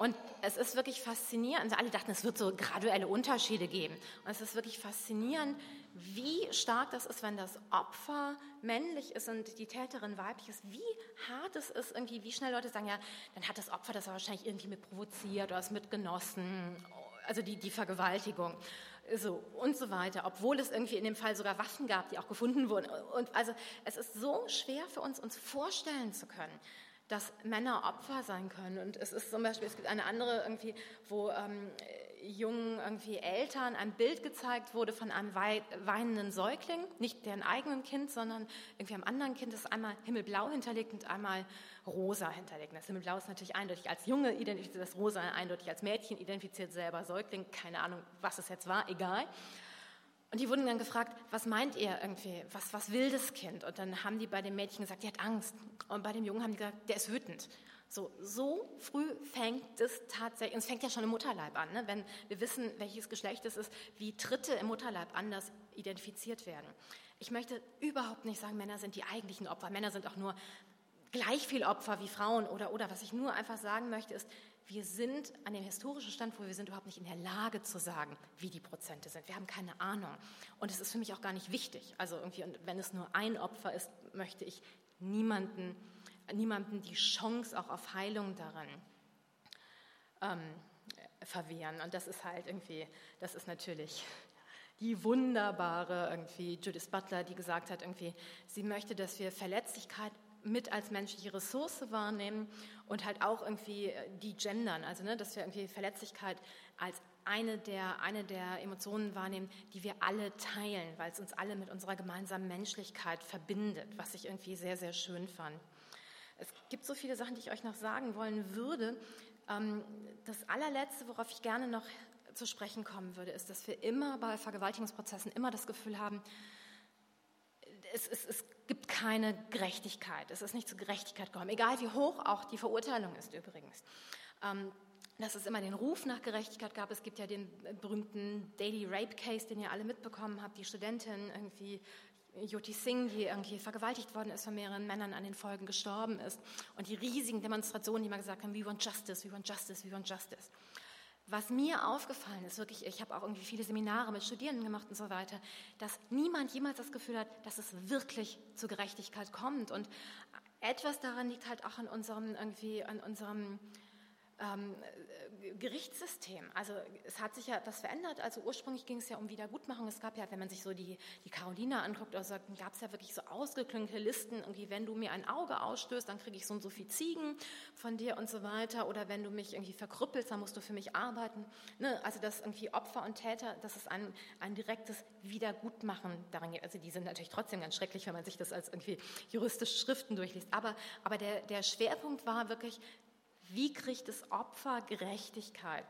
Und es ist wirklich faszinierend. Alle dachten, es wird so graduelle Unterschiede geben. Und es ist wirklich faszinierend, wie stark das ist, wenn das Opfer männlich ist und die Täterin weiblich ist. Wie hart es ist, irgendwie, wie schnell Leute sagen, ja, dann hat das Opfer das wahrscheinlich irgendwie mit provoziert oder es mitgenossen also die, die Vergewaltigung so, und so weiter, obwohl es irgendwie in dem Fall sogar Waffen gab, die auch gefunden wurden. Und also es ist so schwer für uns, uns vorstellen zu können, dass Männer Opfer sein können. Und es ist zum Beispiel, es gibt eine andere irgendwie, wo ähm, jungen irgendwie Eltern ein Bild gezeigt wurde von einem weinenden Säugling, nicht deren eigenen Kind, sondern irgendwie einem anderen Kind, das einmal himmelblau hinterlegt und einmal rosa hinterlegt. Das Himmelblau ist natürlich eindeutig als Junge identifiziert, das Rosa eindeutig als Mädchen identifiziert, selber Säugling, keine Ahnung, was es jetzt war, egal. Und die wurden dann gefragt, was meint ihr irgendwie, was, was will das Kind? Und dann haben die bei dem Mädchen gesagt, die hat Angst. Und bei dem Jungen haben die gesagt, der ist wütend. So, so früh fängt es tatsächlich, und es fängt ja schon im Mutterleib an, ne? wenn wir wissen, welches Geschlecht es ist, wie Dritte im Mutterleib anders identifiziert werden. Ich möchte überhaupt nicht sagen, Männer sind die eigentlichen Opfer. Männer sind auch nur gleich viel Opfer wie Frauen oder, oder. Was ich nur einfach sagen möchte, ist, wir sind an dem historischen Stand, wo wir sind überhaupt nicht in der Lage zu sagen, wie die Prozente sind. Wir haben keine Ahnung. Und es ist für mich auch gar nicht wichtig. Also irgendwie, und wenn es nur ein Opfer ist, möchte ich niemanden, niemanden die Chance auch auf Heilung darin ähm, verwehren. Und das ist halt irgendwie, das ist natürlich die wunderbare irgendwie Judith Butler, die gesagt hat, irgendwie, sie möchte, dass wir Verletzlichkeit mit als menschliche Ressource wahrnehmen und halt auch irgendwie äh, die gendern, also ne, dass wir irgendwie Verletzlichkeit als eine der, eine der Emotionen wahrnehmen, die wir alle teilen, weil es uns alle mit unserer gemeinsamen Menschlichkeit verbindet, was ich irgendwie sehr, sehr schön fand. Es gibt so viele Sachen, die ich euch noch sagen wollen würde. Ähm, das allerletzte, worauf ich gerne noch zu sprechen kommen würde, ist, dass wir immer bei Vergewaltigungsprozessen immer das Gefühl haben, es, es, es gibt keine Gerechtigkeit. Es ist nicht zur Gerechtigkeit gekommen, egal wie hoch auch die Verurteilung ist übrigens. Ähm, dass es immer den Ruf nach Gerechtigkeit gab. Es gibt ja den berühmten Daily Rape Case, den ihr alle mitbekommen habt, die Studentin irgendwie Jyoti Singh, die irgendwie vergewaltigt worden ist von mehreren Männern, an den Folgen gestorben ist. Und die riesigen Demonstrationen, die mal gesagt haben, we want justice, we want justice, we want justice. Was mir aufgefallen ist, wirklich, ich habe auch irgendwie viele Seminare mit Studierenden gemacht und so weiter, dass niemand jemals das Gefühl hat, dass es wirklich zur Gerechtigkeit kommt. Und etwas daran liegt halt auch an unserem, irgendwie, an unserem ähm, Gerichtssystem. Also es hat sich ja das verändert. Also ursprünglich ging es ja um Wiedergutmachung. Es gab ja, wenn man sich so die, die Carolina anguckt, also gab es ja wirklich so ausgeklügelte Listen, irgendwie, wenn du mir ein Auge ausstößt, dann kriege ich so und so viel Ziegen von dir und so weiter. Oder wenn du mich irgendwie verkrüppelst, dann musst du für mich arbeiten. Ne? Also dass irgendwie Opfer und Täter, dass es ein, ein direktes Wiedergutmachen daran gibt. Also die sind natürlich trotzdem ganz schrecklich, wenn man sich das als irgendwie juristische Schriften durchliest. Aber, aber der, der Schwerpunkt war wirklich, wie kriegt das Opfer Gerechtigkeit?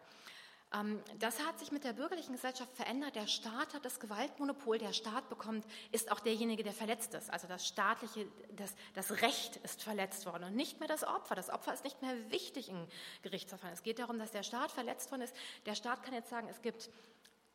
Ähm, das hat sich mit der bürgerlichen Gesellschaft verändert. Der Staat hat das Gewaltmonopol. Der Staat bekommt, ist auch derjenige, der verletzt ist. Also das staatliche, das, das Recht ist verletzt worden und nicht mehr das Opfer. Das Opfer ist nicht mehr wichtig im Gerichtsverfahren. Es geht darum, dass der Staat verletzt worden ist. Der Staat kann jetzt sagen, es gibt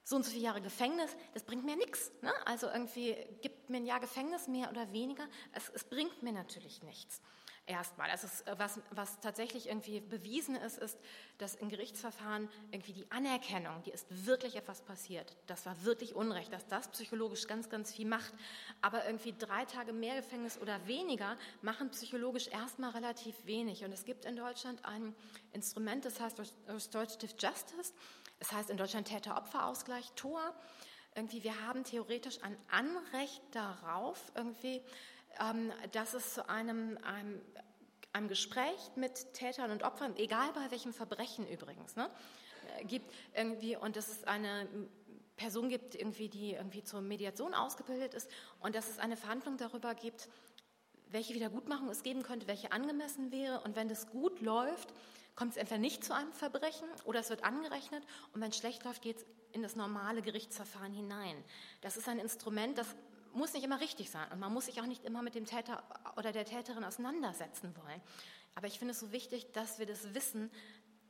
so und so viele Jahre Gefängnis, das bringt mir nichts. Ne? Also irgendwie gibt mir ein Jahr Gefängnis mehr oder weniger, es, es bringt mir natürlich nichts erstmal. Also was, was tatsächlich irgendwie bewiesen ist, ist, dass in Gerichtsverfahren irgendwie die Anerkennung, die ist wirklich etwas passiert. Das war wirklich Unrecht, dass das psychologisch ganz, ganz viel macht. Aber irgendwie drei Tage mehr Gefängnis oder weniger machen psychologisch erstmal relativ wenig. Und es gibt in Deutschland ein Instrument, das heißt Restorative Justice. Es heißt in Deutschland Täter-Opfer-Ausgleich, TOA. Irgendwie, wir haben theoretisch ein Anrecht darauf, irgendwie dass es zu einem, einem, einem, Gespräch mit Tätern und Opfern, egal bei welchem Verbrechen übrigens, ne, äh, gibt irgendwie und dass es eine Person gibt, irgendwie, die irgendwie zur Mediation ausgebildet ist und dass es eine Verhandlung darüber gibt, welche Wiedergutmachung es geben könnte, welche angemessen wäre. Und wenn das gut läuft, kommt es entweder nicht zu einem Verbrechen oder es wird angerechnet. Und wenn es schlecht läuft, geht es in das normale Gerichtsverfahren hinein. Das ist ein Instrument, das muss nicht immer richtig sein und man muss sich auch nicht immer mit dem Täter oder der Täterin auseinandersetzen wollen. Aber ich finde es so wichtig, dass wir das wissen,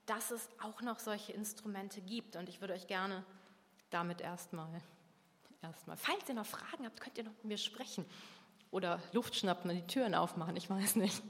dass es auch noch solche Instrumente gibt. Und ich würde euch gerne damit erstmal, erstmal, falls ihr noch Fragen habt, könnt ihr noch mit mir sprechen oder Luft schnappen und die Türen aufmachen, ich weiß nicht.